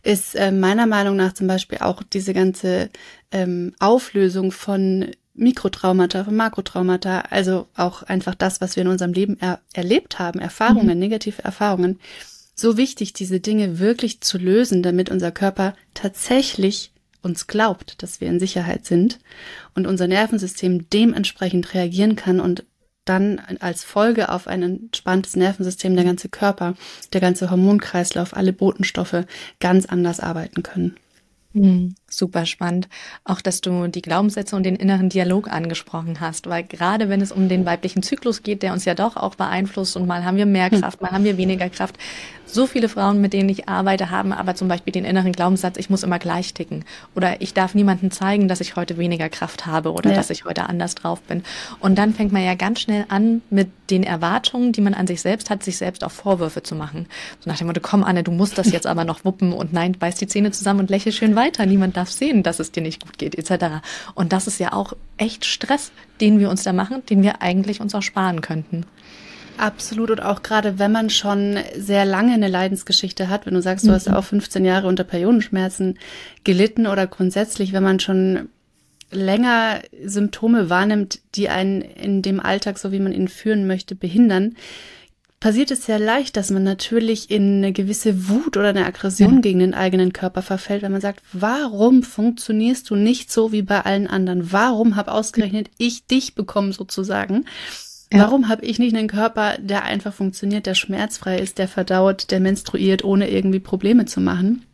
ist äh, meiner Meinung nach zum Beispiel auch diese ganze ähm, Auflösung von Mikrotraumata, von Makrotraumata, also auch einfach das, was wir in unserem Leben er erlebt haben, Erfahrungen, mhm. negative Erfahrungen, so wichtig, diese Dinge wirklich zu lösen, damit unser Körper tatsächlich uns glaubt, dass wir in Sicherheit sind und unser Nervensystem dementsprechend reagieren kann und dann als Folge auf ein entspanntes Nervensystem der ganze Körper, der ganze Hormonkreislauf, alle Botenstoffe ganz anders arbeiten können. Mhm, super spannend. Auch, dass du die Glaubenssätze und den inneren Dialog angesprochen hast, weil gerade wenn es um den weiblichen Zyklus geht, der uns ja doch auch beeinflusst und mal haben wir mehr hm. Kraft, mal haben wir weniger Kraft, so viele Frauen, mit denen ich arbeite, haben aber zum Beispiel den inneren Glaubenssatz, ich muss immer gleich ticken. Oder ich darf niemandem zeigen, dass ich heute weniger Kraft habe oder ja. dass ich heute anders drauf bin. Und dann fängt man ja ganz schnell an, mit den Erwartungen, die man an sich selbst hat, sich selbst auch Vorwürfe zu machen. So nach dem Motto, komm Anne, du musst das jetzt aber noch wuppen und nein, beiß die Zähne zusammen und lächel schön weiter. Niemand darf sehen, dass es dir nicht gut geht, etc. Und das ist ja auch echt Stress, den wir uns da machen, den wir eigentlich uns auch sparen könnten. Absolut und auch gerade wenn man schon sehr lange eine Leidensgeschichte hat, wenn du sagst, du mhm. hast auch 15 Jahre unter Periodenschmerzen gelitten oder grundsätzlich, wenn man schon länger Symptome wahrnimmt, die einen in dem Alltag, so wie man ihn führen möchte, behindern, passiert es sehr leicht, dass man natürlich in eine gewisse Wut oder eine Aggression ja. gegen den eigenen Körper verfällt, wenn man sagt, warum funktionierst du nicht so wie bei allen anderen? Warum habe ausgerechnet ich dich bekommen sozusagen? Ja. Warum habe ich nicht einen Körper, der einfach funktioniert, der schmerzfrei ist, der verdaut, der menstruiert, ohne irgendwie Probleme zu machen?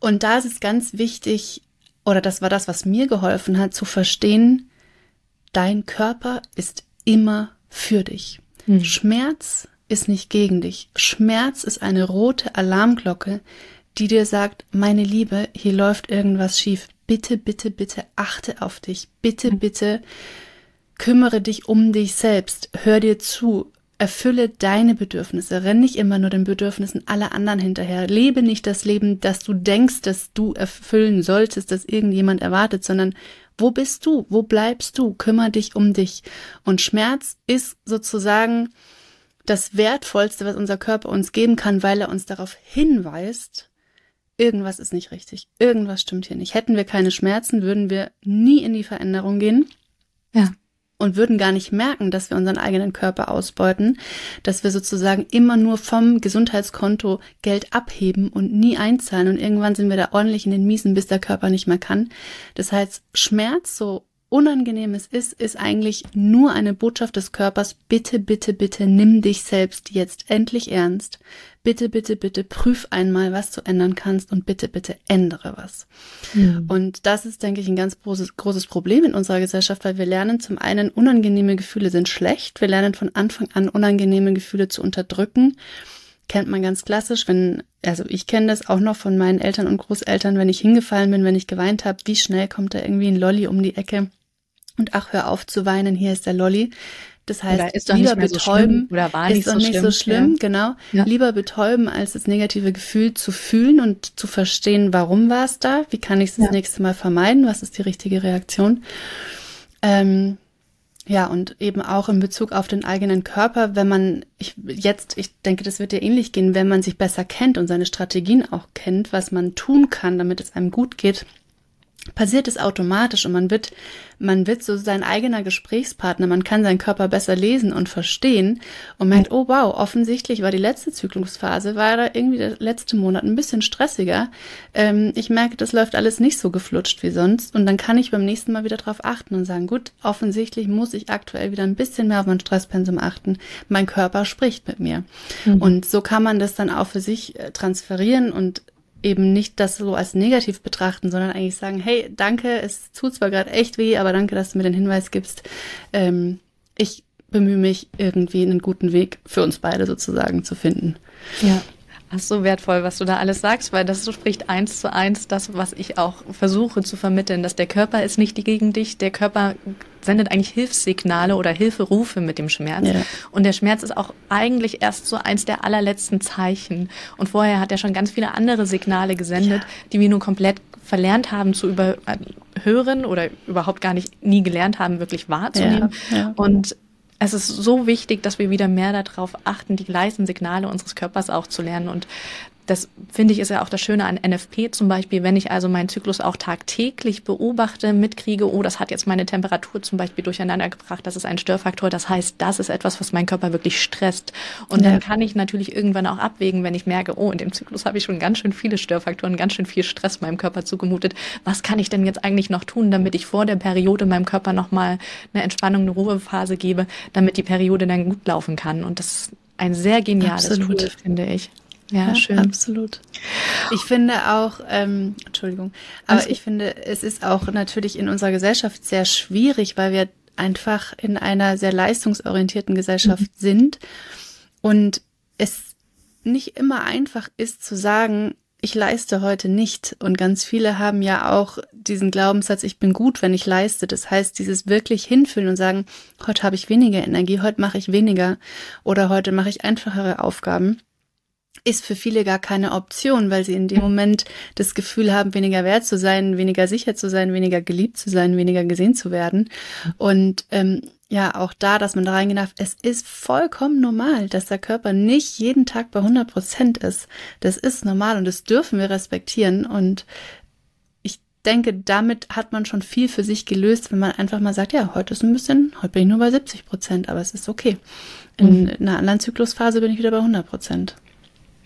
Und da ist es ganz wichtig, oder das war das, was mir geholfen hat, zu verstehen, dein Körper ist immer für dich. Hm. Schmerz ist nicht gegen dich. Schmerz ist eine rote Alarmglocke, die dir sagt, meine Liebe, hier läuft irgendwas schief. Bitte, bitte, bitte achte auf dich. Bitte, hm. bitte Kümmere dich um dich selbst, hör dir zu, erfülle deine Bedürfnisse, renn nicht immer nur den Bedürfnissen aller anderen hinterher, lebe nicht das Leben, das du denkst, dass du erfüllen solltest, dass irgendjemand erwartet, sondern wo bist du? Wo bleibst du? Kümmer dich um dich. Und Schmerz ist sozusagen das Wertvollste, was unser Körper uns geben kann, weil er uns darauf hinweist, irgendwas ist nicht richtig, irgendwas stimmt hier nicht. Hätten wir keine Schmerzen, würden wir nie in die Veränderung gehen. Ja und würden gar nicht merken, dass wir unseren eigenen Körper ausbeuten, dass wir sozusagen immer nur vom Gesundheitskonto Geld abheben und nie einzahlen und irgendwann sind wir da ordentlich in den Miesen, bis der Körper nicht mehr kann. Das heißt, Schmerz, so unangenehm es ist, ist eigentlich nur eine Botschaft des Körpers, bitte, bitte, bitte nimm dich selbst jetzt endlich ernst bitte, bitte, bitte prüf einmal, was du ändern kannst und bitte, bitte ändere was. Mhm. Und das ist, denke ich, ein ganz großes, großes Problem in unserer Gesellschaft, weil wir lernen zum einen, unangenehme Gefühle sind schlecht. Wir lernen von Anfang an, unangenehme Gefühle zu unterdrücken. kennt man ganz klassisch, wenn, also ich kenne das auch noch von meinen Eltern und Großeltern, wenn ich hingefallen bin, wenn ich geweint habe, wie schnell kommt da irgendwie ein Lolli um die Ecke und ach, hör auf zu weinen, hier ist der Lolli. Das heißt, ist lieber betäuben so oder war nicht, ist so, nicht schlimm, so schlimm, ja. genau. Ja. Lieber betäuben, als das negative Gefühl zu fühlen und zu verstehen, warum war es da, wie kann ich es ja. das nächste Mal vermeiden, was ist die richtige Reaktion. Ähm, ja, und eben auch in Bezug auf den eigenen Körper, wenn man, ich jetzt, ich denke, das wird dir ähnlich gehen, wenn man sich besser kennt und seine Strategien auch kennt, was man tun kann, damit es einem gut geht, passiert es automatisch und man wird, man wird so sein eigener Gesprächspartner, man kann seinen Körper besser lesen und verstehen und merkt, oh wow, offensichtlich war die letzte Zyklusphase, war da irgendwie der letzte Monat ein bisschen stressiger. Ähm, ich merke, das läuft alles nicht so geflutscht wie sonst und dann kann ich beim nächsten Mal wieder drauf achten und sagen, gut, offensichtlich muss ich aktuell wieder ein bisschen mehr auf mein Stresspensum achten. Mein Körper spricht mit mir. Mhm. Und so kann man das dann auch für sich äh, transferieren und eben nicht das so als negativ betrachten, sondern eigentlich sagen, hey, danke, es tut zwar gerade echt weh, aber danke, dass du mir den Hinweis gibst. Ähm, ich bemühe mich, irgendwie einen guten Weg für uns beide sozusagen zu finden. Ja. Ach so wertvoll, was du da alles sagst, weil das spricht eins zu eins das, was ich auch versuche zu vermitteln, dass der Körper ist nicht gegen dich, der Körper sendet eigentlich Hilfssignale oder Hilferufe mit dem Schmerz. Ja. Und der Schmerz ist auch eigentlich erst so eins der allerletzten Zeichen. Und vorher hat er schon ganz viele andere Signale gesendet, ja. die wir nun komplett verlernt haben zu überhören oder überhaupt gar nicht nie gelernt haben, wirklich wahrzunehmen. Ja, Und es ist so wichtig, dass wir wieder mehr darauf achten, die leisen Signale unseres Körpers auch zu lernen. Und das finde ich ist ja auch das Schöne an NFP zum Beispiel, wenn ich also meinen Zyklus auch tagtäglich beobachte, mitkriege, oh, das hat jetzt meine Temperatur zum Beispiel durcheinander gebracht, das ist ein Störfaktor, das heißt, das ist etwas, was meinen Körper wirklich stresst. Und ja. dann kann ich natürlich irgendwann auch abwägen, wenn ich merke, oh, in dem Zyklus habe ich schon ganz schön viele Störfaktoren, ganz schön viel Stress meinem Körper zugemutet. Was kann ich denn jetzt eigentlich noch tun, damit ich vor der Periode meinem Körper nochmal eine Entspannung, eine Ruhephase gebe, damit die Periode dann gut laufen kann? Und das ist ein sehr geniales Absolut. Tool, finde ich. Ja, ja, schön. Absolut. Ich finde auch, ähm, Entschuldigung, aber also, ich finde, es ist auch natürlich in unserer Gesellschaft sehr schwierig, weil wir einfach in einer sehr leistungsorientierten Gesellschaft mhm. sind und es nicht immer einfach ist zu sagen, ich leiste heute nicht. Und ganz viele haben ja auch diesen Glaubenssatz, ich bin gut, wenn ich leiste. Das heißt, dieses wirklich hinfühlen und sagen, heute habe ich weniger Energie, heute mache ich weniger oder heute mache ich einfachere Aufgaben ist für viele gar keine Option, weil sie in dem Moment das Gefühl haben, weniger wert zu sein, weniger sicher zu sein, weniger geliebt zu sein, weniger gesehen zu werden. Und ähm, ja, auch da, dass man da reingehen darf, es ist vollkommen normal, dass der Körper nicht jeden Tag bei 100 Prozent ist. Das ist normal und das dürfen wir respektieren. Und ich denke, damit hat man schon viel für sich gelöst, wenn man einfach mal sagt, ja, heute ist ein bisschen, heute bin ich nur bei 70 Prozent, aber es ist okay. In, mhm. in einer anderen Zyklusphase bin ich wieder bei 100 Prozent.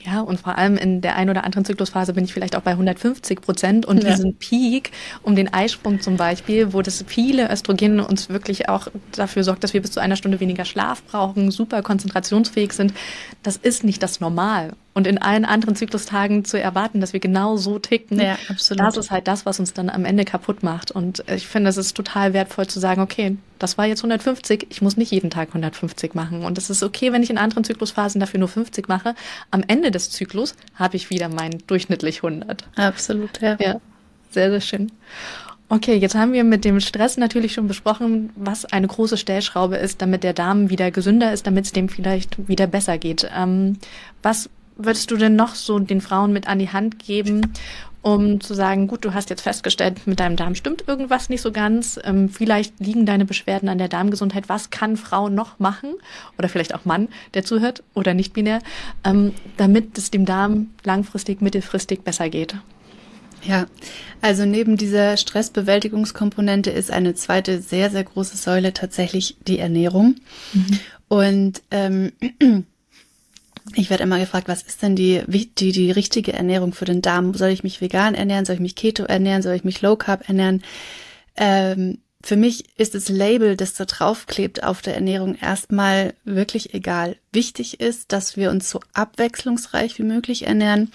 Ja, und vor allem in der einen oder anderen Zyklusphase bin ich vielleicht auch bei 150 Prozent und ja. diesen Peak um den Eisprung zum Beispiel, wo das viele Östrogene uns wirklich auch dafür sorgt, dass wir bis zu einer Stunde weniger Schlaf brauchen, super konzentrationsfähig sind, das ist nicht das Normal und in allen anderen Zyklustagen zu erwarten, dass wir genau so ticken, ja, absolut. das ist halt das, was uns dann am Ende kaputt macht. Und ich finde, es ist total wertvoll zu sagen, okay, das war jetzt 150, ich muss nicht jeden Tag 150 machen. Und es ist okay, wenn ich in anderen Zyklusphasen dafür nur 50 mache. Am Ende des Zyklus habe ich wieder meinen durchschnittlich 100. Absolut, ja. Ja, sehr, sehr schön. Okay, jetzt haben wir mit dem Stress natürlich schon besprochen, was eine große Stellschraube ist, damit der Darm wieder gesünder ist, damit es dem vielleicht wieder besser geht. Ähm, was würdest du denn noch so den Frauen mit an die Hand geben, um zu sagen, gut, du hast jetzt festgestellt, mit deinem Darm stimmt irgendwas nicht so ganz, ähm, vielleicht liegen deine Beschwerden an der Darmgesundheit, was kann Frau noch machen oder vielleicht auch Mann, der zuhört oder nicht binär, ähm, damit es dem Darm langfristig, mittelfristig besser geht? Ja, also neben dieser Stressbewältigungskomponente ist eine zweite sehr, sehr große Säule tatsächlich die Ernährung. Mhm. Und ähm, ich werde immer gefragt, was ist denn die, die, die richtige Ernährung für den Darm? Soll ich mich vegan ernähren? Soll ich mich Keto ernähren? Soll ich mich Low Carb ernähren? Ähm, für mich ist das Label, das da draufklebt auf der Ernährung, erstmal wirklich egal. Wichtig ist, dass wir uns so abwechslungsreich wie möglich ernähren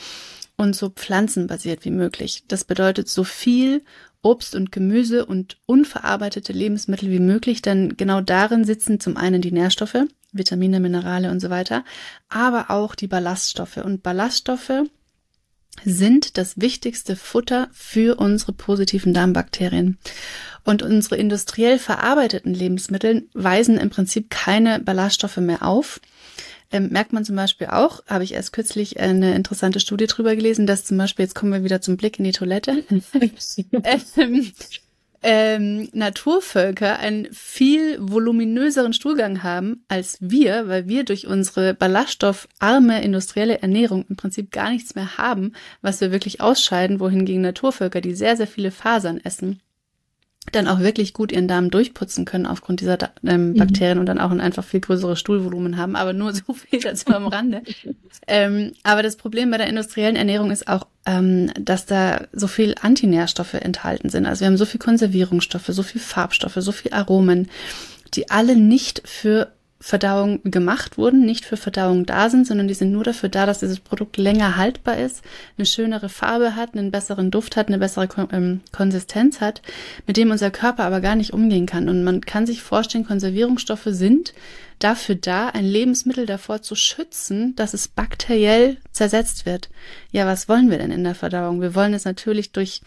und so pflanzenbasiert wie möglich. Das bedeutet so viel Obst und Gemüse und unverarbeitete Lebensmittel wie möglich, denn genau darin sitzen zum einen die Nährstoffe, Vitamine, Minerale und so weiter, aber auch die Ballaststoffe. Und Ballaststoffe sind das wichtigste Futter für unsere positiven Darmbakterien. Und unsere industriell verarbeiteten Lebensmittel weisen im Prinzip keine Ballaststoffe mehr auf. Ähm, merkt man zum Beispiel auch, habe ich erst kürzlich eine interessante Studie drüber gelesen, dass zum Beispiel, jetzt kommen wir wieder zum Blick in die Toilette, *laughs* ähm, ähm, Naturvölker einen viel voluminöseren Stuhlgang haben als wir, weil wir durch unsere ballaststoffarme industrielle Ernährung im Prinzip gar nichts mehr haben, was wir wirklich ausscheiden, wohingegen Naturvölker, die sehr, sehr viele Fasern essen, dann auch wirklich gut ihren Darm durchputzen können aufgrund dieser ähm, mhm. Bakterien mhm. und dann auch ein einfach viel größeres Stuhlvolumen haben. Aber nur so viel dazu am Rande. *laughs* ähm, aber das Problem bei der industriellen Ernährung ist auch, ähm, dass da so viel Antinährstoffe enthalten sind. Also wir haben so viel Konservierungsstoffe, so viel Farbstoffe, so viel Aromen, die alle nicht für Verdauung gemacht wurden, nicht für Verdauung da sind, sondern die sind nur dafür da, dass dieses Produkt länger haltbar ist, eine schönere Farbe hat, einen besseren Duft hat, eine bessere ähm, Konsistenz hat, mit dem unser Körper aber gar nicht umgehen kann. Und man kann sich vorstellen, Konservierungsstoffe sind dafür da, ein Lebensmittel davor zu schützen, dass es bakteriell zersetzt wird. Ja, was wollen wir denn in der Verdauung? Wir wollen es natürlich durch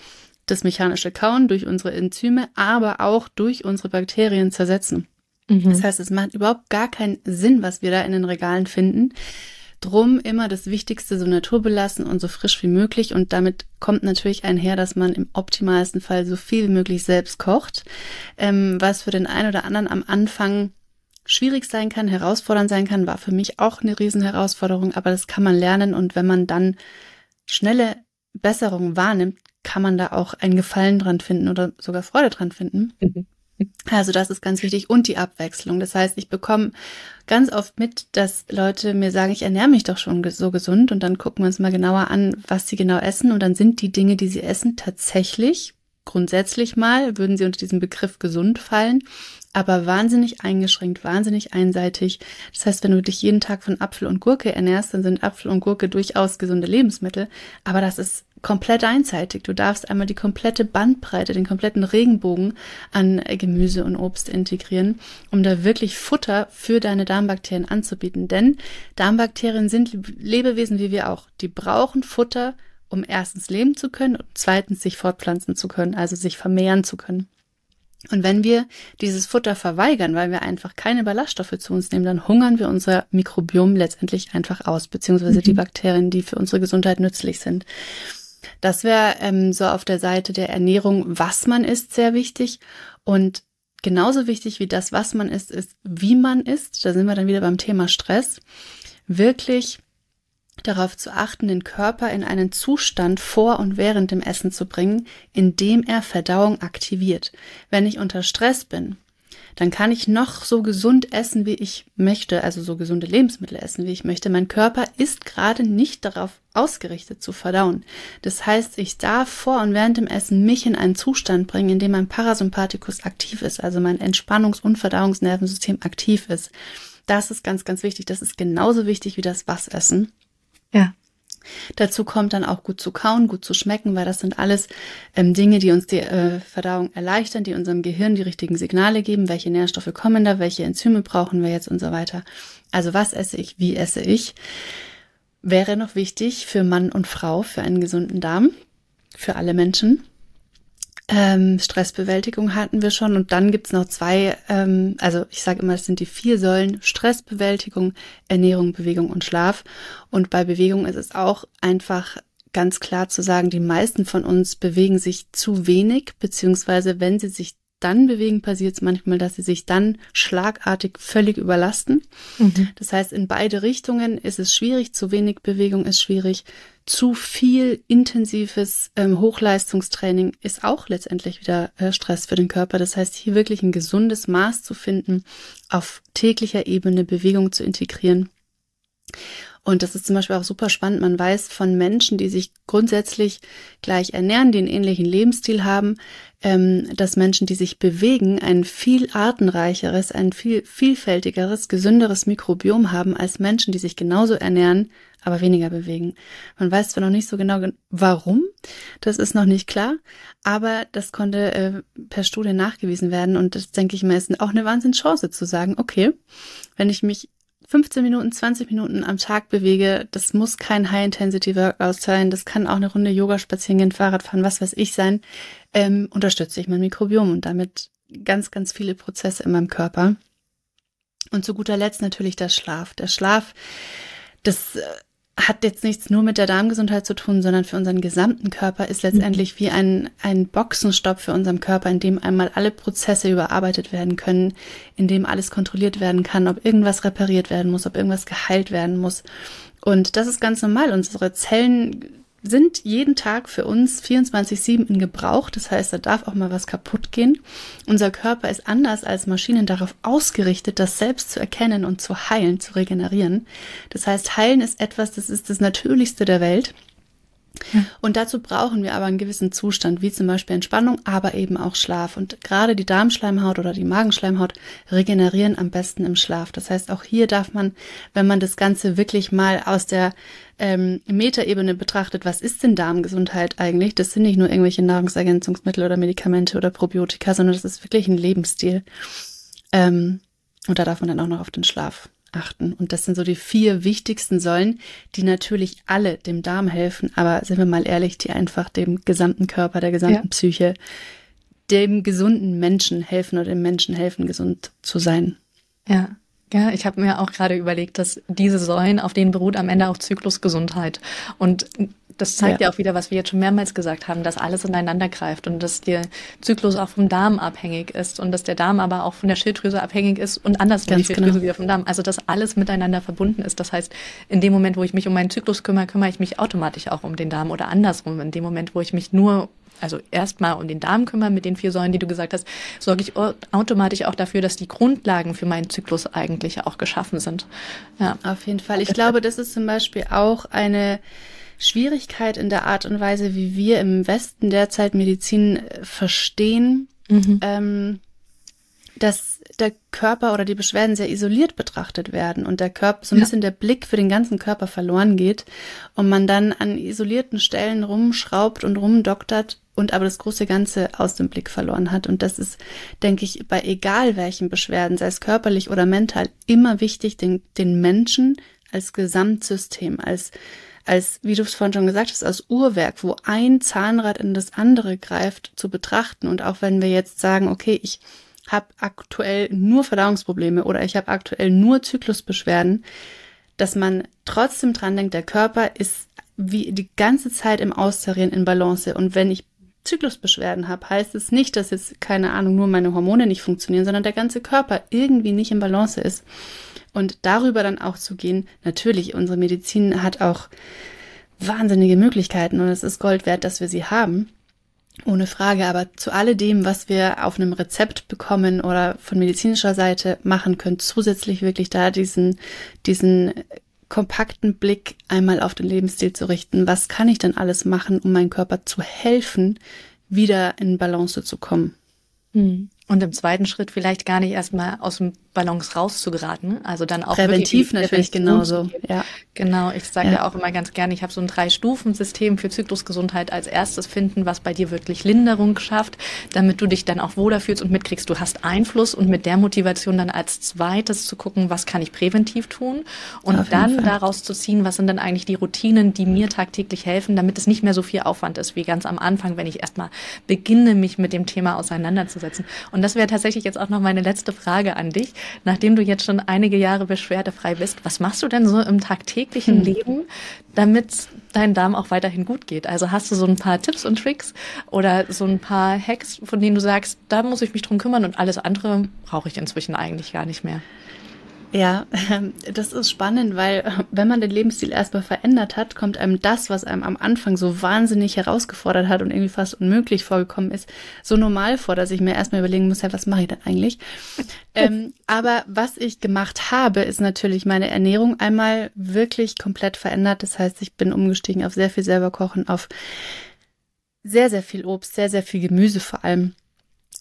das mechanische Kauen, durch unsere Enzyme, aber auch durch unsere Bakterien zersetzen. Mhm. Das heißt, es macht überhaupt gar keinen Sinn, was wir da in den Regalen finden. Drum immer das Wichtigste so naturbelassen und so frisch wie möglich. Und damit kommt natürlich einher, dass man im optimalsten Fall so viel wie möglich selbst kocht. Ähm, was für den einen oder anderen am Anfang schwierig sein kann, herausfordernd sein kann, war für mich auch eine Riesenherausforderung. Aber das kann man lernen. Und wenn man dann schnelle Besserungen wahrnimmt, kann man da auch einen Gefallen dran finden oder sogar Freude dran finden. Mhm. Also das ist ganz wichtig. Und die Abwechslung. Das heißt, ich bekomme ganz oft mit, dass Leute mir sagen, ich ernähre mich doch schon so gesund. Und dann gucken wir uns mal genauer an, was sie genau essen. Und dann sind die Dinge, die sie essen, tatsächlich grundsätzlich mal, würden sie unter diesen Begriff gesund fallen, aber wahnsinnig eingeschränkt, wahnsinnig einseitig. Das heißt, wenn du dich jeden Tag von Apfel und Gurke ernährst, dann sind Apfel und Gurke durchaus gesunde Lebensmittel, aber das ist komplett einseitig. Du darfst einmal die komplette Bandbreite, den kompletten Regenbogen an Gemüse und Obst integrieren, um da wirklich Futter für deine Darmbakterien anzubieten. Denn Darmbakterien sind Lebewesen wie wir auch. Die brauchen Futter, um erstens leben zu können und zweitens sich fortpflanzen zu können, also sich vermehren zu können. Und wenn wir dieses Futter verweigern, weil wir einfach keine Ballaststoffe zu uns nehmen, dann hungern wir unser Mikrobiom letztendlich einfach aus, beziehungsweise mhm. die Bakterien, die für unsere Gesundheit nützlich sind. Das wäre ähm, so auf der Seite der Ernährung, was man isst, sehr wichtig. Und genauso wichtig wie das, was man isst, ist, wie man isst. Da sind wir dann wieder beim Thema Stress. Wirklich darauf zu achten, den Körper in einen Zustand vor und während dem Essen zu bringen, in dem er Verdauung aktiviert. Wenn ich unter Stress bin, dann kann ich noch so gesund essen, wie ich möchte, also so gesunde Lebensmittel essen, wie ich möchte. Mein Körper ist gerade nicht darauf ausgerichtet zu verdauen. Das heißt, ich darf vor und während dem Essen mich in einen Zustand bringen, in dem mein Parasympathikus aktiv ist, also mein Entspannungs- und Verdauungsnervensystem aktiv ist. Das ist ganz, ganz wichtig. Das ist genauso wichtig wie das Was-Essen. Ja. Dazu kommt dann auch gut zu kauen, gut zu schmecken, weil das sind alles ähm, Dinge, die uns die äh, Verdauung erleichtern, die unserem Gehirn die richtigen Signale geben, welche Nährstoffe kommen da, welche Enzyme brauchen wir jetzt und so weiter. Also was esse ich, wie esse ich, wäre noch wichtig für Mann und Frau, für einen gesunden Darm, für alle Menschen. Ähm, Stressbewältigung hatten wir schon und dann gibt's noch zwei, ähm, also ich sage immer, es sind die vier Säulen, Stressbewältigung, Ernährung, Bewegung und Schlaf. Und bei Bewegung ist es auch einfach ganz klar zu sagen, die meisten von uns bewegen sich zu wenig, beziehungsweise wenn sie sich dann bewegen, passiert es manchmal, dass sie sich dann schlagartig völlig überlasten. Mhm. Das heißt, in beide Richtungen ist es schwierig, zu wenig Bewegung ist schwierig, zu viel intensives ähm, Hochleistungstraining ist auch letztendlich wieder äh, Stress für den Körper. Das heißt, hier wirklich ein gesundes Maß zu finden, auf täglicher Ebene Bewegung zu integrieren. Und das ist zum Beispiel auch super spannend. Man weiß von Menschen, die sich grundsätzlich gleich ernähren, die einen ähnlichen Lebensstil haben, ähm, dass Menschen, die sich bewegen, ein viel artenreicheres, ein viel vielfältigeres, gesünderes Mikrobiom haben als Menschen, die sich genauso ernähren, aber weniger bewegen. Man weiß zwar noch nicht so genau, warum, das ist noch nicht klar, aber das konnte äh, per Studie nachgewiesen werden und das denke ich mir ist auch eine Wahnsinnschance zu sagen, okay, wenn ich mich 15 Minuten, 20 Minuten am Tag bewege, das muss kein High-Intensity-Workout sein, das kann auch eine Runde Yoga spazieren gehen, Fahrrad fahren, was weiß ich sein, ähm, unterstütze ich mein Mikrobiom und damit ganz, ganz viele Prozesse in meinem Körper. Und zu guter Letzt natürlich der Schlaf. Der Schlaf, das äh, hat jetzt nichts nur mit der Darmgesundheit zu tun, sondern für unseren gesamten Körper ist letztendlich wie ein, ein Boxenstopp für unseren Körper, in dem einmal alle Prozesse überarbeitet werden können, in dem alles kontrolliert werden kann, ob irgendwas repariert werden muss, ob irgendwas geheilt werden muss. Und das ist ganz normal. Unsere Zellen sind jeden Tag für uns 24-7 in Gebrauch. Das heißt, da darf auch mal was kaputt gehen. Unser Körper ist anders als Maschinen darauf ausgerichtet, das selbst zu erkennen und zu heilen, zu regenerieren. Das heißt, heilen ist etwas, das ist das Natürlichste der Welt. Und dazu brauchen wir aber einen gewissen Zustand, wie zum Beispiel Entspannung, aber eben auch Schlaf. Und gerade die Darmschleimhaut oder die Magenschleimhaut regenerieren am besten im Schlaf. Das heißt, auch hier darf man, wenn man das Ganze wirklich mal aus der ähm, Metaebene betrachtet, was ist denn Darmgesundheit eigentlich? Das sind nicht nur irgendwelche Nahrungsergänzungsmittel oder Medikamente oder Probiotika, sondern das ist wirklich ein Lebensstil. Ähm, und da darf man dann auch noch auf den Schlaf achten. Und das sind so die vier wichtigsten Säulen, die natürlich alle dem Darm helfen, aber sind wir mal ehrlich, die einfach dem gesamten Körper, der gesamten ja. Psyche, dem gesunden Menschen helfen oder dem Menschen helfen, gesund zu sein. Ja. Ja, ich habe mir auch gerade überlegt, dass diese Säulen, auf denen beruht am Ende auch Zyklusgesundheit. Und das zeigt ja. ja. auch wieder, was wir jetzt schon mehrmals gesagt haben, dass alles ineinander greift und dass der Zyklus auch vom Darm abhängig ist und dass der Darm aber auch von der Schilddrüse abhängig ist und andersrum die Schilddrüse genau. wieder vom Darm. Also dass alles miteinander verbunden ist. Das heißt, in dem Moment, wo ich mich um meinen Zyklus kümmere, kümmere ich mich automatisch auch um den Darm oder andersrum. In dem Moment, wo ich mich nur also erstmal um den Darm kümmern mit den vier Säulen, die du gesagt hast, sorge ich automatisch auch dafür, dass die Grundlagen für meinen Zyklus eigentlich auch geschaffen sind. Ja. Auf jeden Fall. Ich glaube, das ist zum Beispiel auch eine Schwierigkeit in der Art und Weise, wie wir im Westen derzeit Medizin äh, verstehen, mhm. ähm, dass der Körper oder die Beschwerden sehr isoliert betrachtet werden und der Körper, so ein ja. bisschen der Blick für den ganzen Körper verloren geht und man dann an isolierten Stellen rumschraubt und rumdoktert und aber das große Ganze aus dem Blick verloren hat. Und das ist, denke ich, bei egal welchen Beschwerden, sei es körperlich oder mental, immer wichtig, den, den Menschen als Gesamtsystem, als als, wie du es vorhin schon gesagt hast, als Uhrwerk, wo ein Zahnrad in das andere greift, zu betrachten. Und auch wenn wir jetzt sagen, okay, ich habe aktuell nur Verdauungsprobleme oder ich habe aktuell nur Zyklusbeschwerden, dass man trotzdem dran denkt, der Körper ist wie die ganze Zeit im Austarieren in Balance. Und wenn ich Zyklusbeschwerden habe, heißt es nicht, dass jetzt, keine Ahnung, nur meine Hormone nicht funktionieren, sondern der ganze Körper irgendwie nicht in Balance ist. Und darüber dann auch zu gehen, natürlich, unsere Medizin hat auch wahnsinnige Möglichkeiten und es ist Gold wert, dass wir sie haben. Ohne Frage, aber zu alledem, was wir auf einem Rezept bekommen oder von medizinischer Seite machen können, zusätzlich wirklich da diesen, diesen kompakten Blick einmal auf den Lebensstil zu richten. Was kann ich denn alles machen, um meinem Körper zu helfen, wieder in Balance zu kommen? Hm. Und im zweiten Schritt vielleicht gar nicht erstmal aus dem Balance rauszugeraten. Also dann auch präventiv natürlich genauso. Ja. Genau, ich sage ja. ja. auch immer ganz gerne, ich habe so ein Drei-Stufen-System für Zyklusgesundheit als erstes finden, was bei dir wirklich Linderung schafft, damit du dich dann auch wohler fühlst und mitkriegst, du hast Einfluss und mit der Motivation dann als zweites zu gucken, was kann ich präventiv tun und Auf dann daraus zu ziehen, was sind dann eigentlich die Routinen, die mir tagtäglich helfen, damit es nicht mehr so viel Aufwand ist wie ganz am Anfang, wenn ich erstmal beginne, mich mit dem Thema auseinanderzusetzen. Und das wäre tatsächlich jetzt auch noch meine letzte Frage an dich nachdem du jetzt schon einige Jahre beschwerdefrei bist, was machst du denn so im tagtäglichen hm. Leben, damit dein Darm auch weiterhin gut geht? Also hast du so ein paar Tipps und Tricks oder so ein paar Hacks, von denen du sagst, da muss ich mich drum kümmern und alles andere brauche ich inzwischen eigentlich gar nicht mehr? Ja, *laughs* das ist spannend, weil wenn man den Lebensstil erstmal verändert hat, kommt einem das, was einem am Anfang so wahnsinnig herausgefordert hat und irgendwie fast unmöglich vorgekommen ist, so normal vor, dass ich mir erstmal überlegen muss, ja, was mache ich denn eigentlich? *laughs* ähm, aber was ich gemacht habe, ist natürlich meine Ernährung einmal wirklich komplett verändert. Das heißt, ich bin umgestiegen auf sehr viel selber kochen, auf sehr, sehr viel Obst, sehr, sehr viel Gemüse vor allem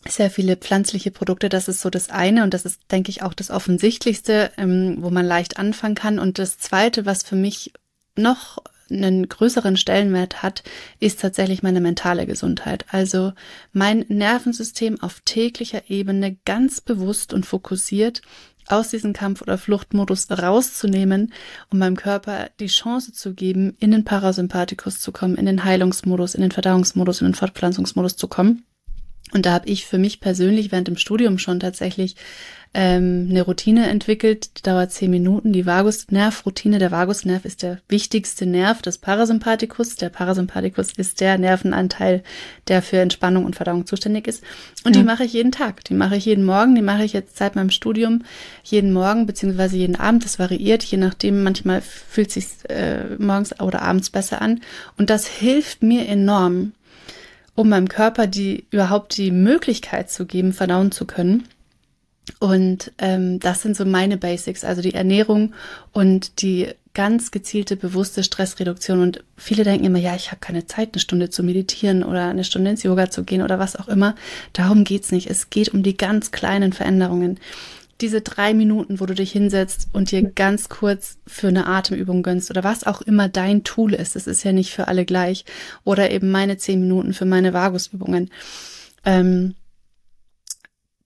sehr viele pflanzliche Produkte. Das ist so das eine und das ist, denke ich, auch das Offensichtlichste, ähm, wo man leicht anfangen kann. Und das zweite, was für mich noch einen größeren Stellenwert hat, ist tatsächlich meine mentale Gesundheit. Also mein Nervensystem auf täglicher Ebene ganz bewusst und fokussiert aus diesem Kampf- oder Fluchtmodus rauszunehmen, um meinem Körper die Chance zu geben, in den Parasympathikus zu kommen, in den Heilungsmodus, in den Verdauungsmodus, in den Fortpflanzungsmodus zu kommen. Und da habe ich für mich persönlich während dem Studium schon tatsächlich ähm, eine Routine entwickelt, die dauert zehn Minuten. Die Vagusnerv-Routine. Der Vagusnerv ist der wichtigste Nerv des Parasympathikus. Der Parasympathikus ist der Nervenanteil, der für Entspannung und Verdauung zuständig ist. Und ja. die mache ich jeden Tag. Die mache ich jeden Morgen. Die mache ich jetzt seit meinem Studium jeden Morgen beziehungsweise jeden Abend. Das variiert, je nachdem. Manchmal fühlt sich äh, morgens oder abends besser an. Und das hilft mir enorm, um meinem Körper die überhaupt die Möglichkeit zu geben, verdauen zu können. Und ähm, das sind so meine Basics, also die Ernährung und die ganz gezielte, bewusste Stressreduktion. Und viele denken immer, ja, ich habe keine Zeit, eine Stunde zu meditieren oder eine Stunde ins Yoga zu gehen oder was auch immer. Darum geht's nicht. Es geht um die ganz kleinen Veränderungen diese drei Minuten, wo du dich hinsetzt und dir ganz kurz für eine Atemübung gönnst oder was auch immer dein Tool ist. Es ist ja nicht für alle gleich. Oder eben meine zehn Minuten für meine Vagusübungen. Ähm,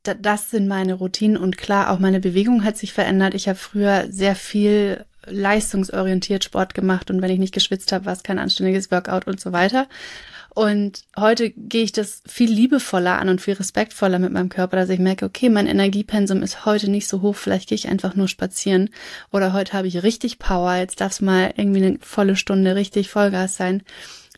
das sind meine Routinen und klar, auch meine Bewegung hat sich verändert. Ich habe früher sehr viel leistungsorientiert Sport gemacht und wenn ich nicht geschwitzt habe, war es kein anständiges Workout und so weiter. Und heute gehe ich das viel liebevoller an und viel respektvoller mit meinem Körper, dass ich merke, okay, mein Energiepensum ist heute nicht so hoch, vielleicht gehe ich einfach nur spazieren. Oder heute habe ich richtig Power, jetzt darf es mal irgendwie eine volle Stunde richtig Vollgas sein.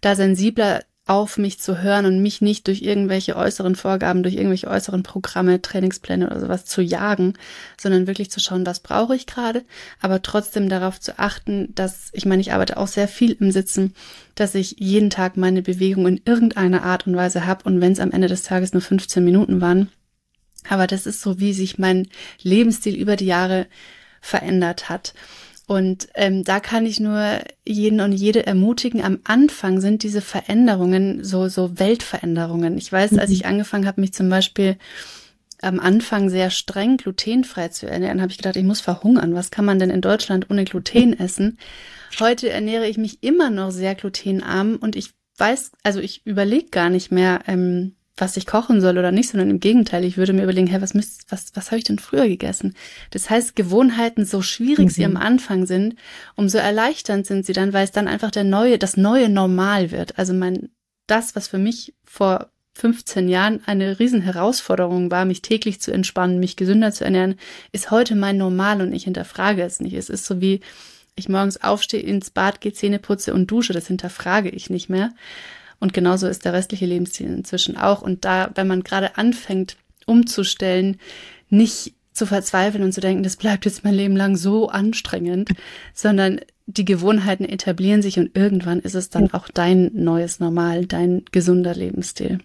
Da sensibler auf mich zu hören und mich nicht durch irgendwelche äußeren Vorgaben, durch irgendwelche äußeren Programme, Trainingspläne oder sowas zu jagen, sondern wirklich zu schauen, was brauche ich gerade, aber trotzdem darauf zu achten, dass, ich meine, ich arbeite auch sehr viel im Sitzen, dass ich jeden Tag meine Bewegung in irgendeiner Art und Weise habe und wenn es am Ende des Tages nur 15 Minuten waren, aber das ist so, wie sich mein Lebensstil über die Jahre verändert hat. Und ähm, da kann ich nur jeden und jede ermutigen. Am Anfang sind diese Veränderungen so, so Weltveränderungen. Ich weiß, als mhm. ich angefangen habe, mich zum Beispiel am Anfang sehr streng glutenfrei zu ernähren, habe ich gedacht, ich muss verhungern. Was kann man denn in Deutschland ohne Gluten *laughs* essen? Heute ernähre ich mich immer noch sehr glutenarm und ich weiß, also ich überlege gar nicht mehr, ähm, was ich kochen soll oder nicht, sondern im Gegenteil, ich würde mir überlegen, hey, was müsst, was, was habe ich denn früher gegessen? Das heißt, Gewohnheiten, so schwierig mhm. sie am Anfang sind, umso erleichternd sind sie dann, weil es dann einfach der neue, das neue Normal wird. Also mein, das, was für mich vor 15 Jahren eine Riesenherausforderung war, mich täglich zu entspannen, mich gesünder zu ernähren, ist heute mein Normal und ich hinterfrage es nicht. Es ist so wie ich morgens aufstehe, ins Bad gehe, Zähne putze und dusche, das hinterfrage ich nicht mehr. Und genauso ist der restliche Lebensstil inzwischen auch. Und da, wenn man gerade anfängt, umzustellen, nicht zu verzweifeln und zu denken, das bleibt jetzt mein Leben lang so anstrengend, *laughs* sondern die Gewohnheiten etablieren sich und irgendwann ist es dann auch dein neues Normal, dein gesunder Lebensstil.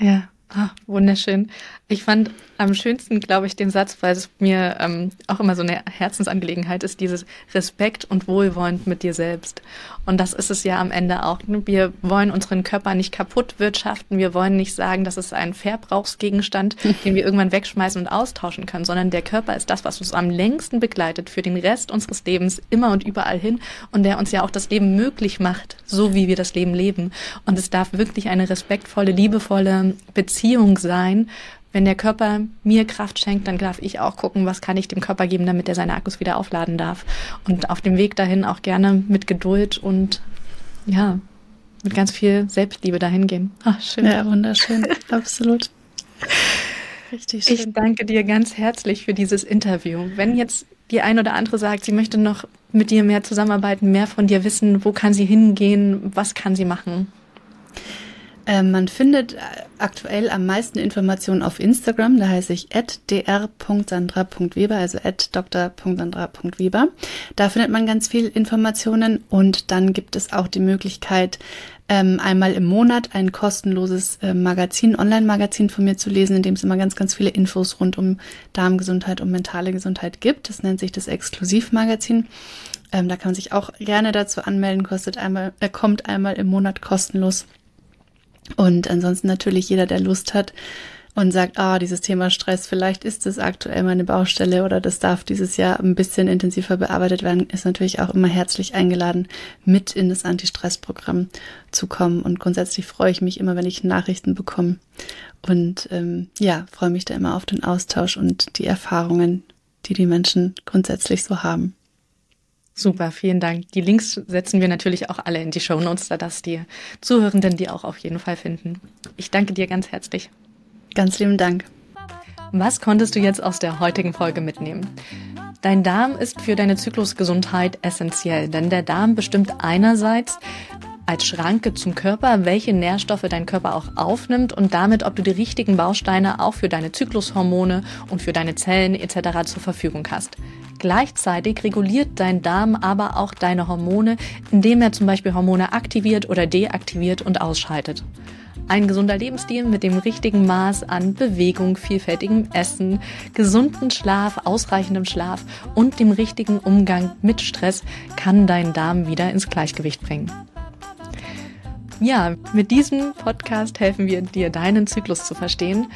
Ja, Ah, wunderschön. Ich fand am schönsten, glaube ich, den Satz, weil es mir ähm, auch immer so eine Herzensangelegenheit ist, dieses Respekt und Wohlwollend mit dir selbst. Und das ist es ja am Ende auch. Wir wollen unseren Körper nicht kaputt wirtschaften. Wir wollen nicht sagen, das ist ein Verbrauchsgegenstand, *laughs* den wir irgendwann wegschmeißen und austauschen können, sondern der Körper ist das, was uns am längsten begleitet für den Rest unseres Lebens immer und überall hin und der uns ja auch das Leben möglich macht, so wie wir das Leben leben. Und es darf wirklich eine respektvolle, liebevolle Beziehung Beziehung sein. Wenn der Körper mir Kraft schenkt, dann darf ich auch gucken, was kann ich dem Körper geben, damit er seine Akkus wieder aufladen darf. Und auf dem Weg dahin auch gerne mit Geduld und ja, mit ganz viel Selbstliebe dahin gehen. Ach, schön. Ja, wunderschön. *laughs* Absolut. Richtig schön. Ich danke dir ganz herzlich für dieses Interview. Wenn jetzt die ein oder andere sagt, sie möchte noch mit dir mehr zusammenarbeiten, mehr von dir wissen, wo kann sie hingehen, was kann sie machen? Ähm, man findet äh, aktuell am meisten Informationen auf Instagram, da heiße ich dr.sandra.weber, also dr.sandra.weber. Da findet man ganz viel Informationen und dann gibt es auch die Möglichkeit, ähm, einmal im Monat ein kostenloses äh, Magazin, Online-Magazin von mir zu lesen, in dem es immer ganz, ganz viele Infos rund um Darmgesundheit und mentale Gesundheit gibt. Das nennt sich das Exklusivmagazin. Ähm, da kann man sich auch gerne dazu anmelden, kostet einmal, äh, kommt einmal im Monat kostenlos. Und ansonsten natürlich jeder, der Lust hat und sagt, ah, dieses Thema Stress, vielleicht ist es aktuell meine Baustelle oder das darf dieses Jahr ein bisschen intensiver bearbeitet werden, ist natürlich auch immer herzlich eingeladen, mit in das Anti-Stress-Programm zu kommen. Und grundsätzlich freue ich mich immer, wenn ich Nachrichten bekomme. Und ähm, ja, freue mich da immer auf den Austausch und die Erfahrungen die die Menschen grundsätzlich so haben. Super, vielen Dank. Die Links setzen wir natürlich auch alle in die Show Notes, dass die Zuhörenden die auch auf jeden Fall finden. Ich danke dir ganz herzlich. Ganz lieben Dank. Was konntest du jetzt aus der heutigen Folge mitnehmen? Dein Darm ist für deine Zyklusgesundheit essentiell, denn der Darm bestimmt einerseits als Schranke zum Körper, welche Nährstoffe dein Körper auch aufnimmt und damit, ob du die richtigen Bausteine auch für deine Zyklushormone und für deine Zellen etc. zur Verfügung hast. Gleichzeitig reguliert dein Darm aber auch deine Hormone, indem er zum Beispiel Hormone aktiviert oder deaktiviert und ausschaltet. Ein gesunder Lebensstil mit dem richtigen Maß an Bewegung, vielfältigem Essen, gesunden Schlaf, ausreichendem Schlaf und dem richtigen Umgang mit Stress kann deinen Darm wieder ins Gleichgewicht bringen. Ja, mit diesem Podcast helfen wir dir, deinen Zyklus zu verstehen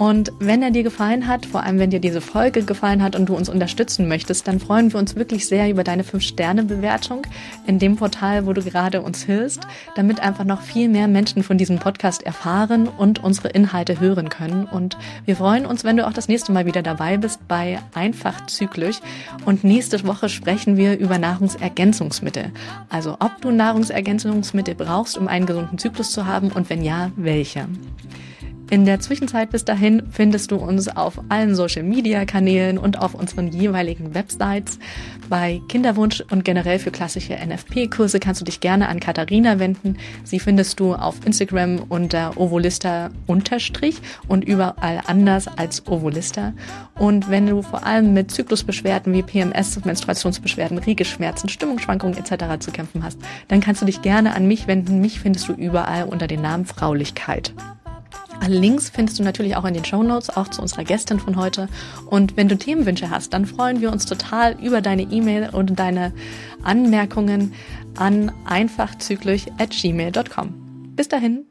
und wenn er dir gefallen hat, vor allem wenn dir diese Folge gefallen hat und du uns unterstützen möchtest, dann freuen wir uns wirklich sehr über deine 5-Sterne-Bewertung in dem Portal, wo du gerade uns hilfst, damit einfach noch viel mehr Menschen von diesem Podcast erfahren und unsere Inhalte hören können. Und wir freuen uns, wenn du auch das nächste Mal wieder dabei bist bei Einfach Zyklisch. Und nächste Woche sprechen wir über Nahrungsergänzungsmittel. Also ob du Nahrungsergänzungsmittel brauchst, um einen gesunden Zyklus zu haben und wenn ja, welche. In der Zwischenzeit bis dahin findest du uns auf allen Social Media Kanälen und auf unseren jeweiligen Websites. Bei Kinderwunsch und generell für klassische NFP-Kurse kannst du dich gerne an Katharina wenden. Sie findest du auf Instagram unter Ovolista und überall anders als Ovolista. Und wenn du vor allem mit Zyklusbeschwerden wie PMS, Menstruationsbeschwerden, Riegeschmerzen, Stimmungsschwankungen etc. zu kämpfen hast, dann kannst du dich gerne an mich wenden. Mich findest du überall unter dem Namen Fraulichkeit. Alle Links findest du natürlich auch in den Show Notes, auch zu unserer Gästin von heute. Und wenn du Themenwünsche hast, dann freuen wir uns total über deine E-Mail und deine Anmerkungen an einfachzyklisch at gmail.com. Bis dahin.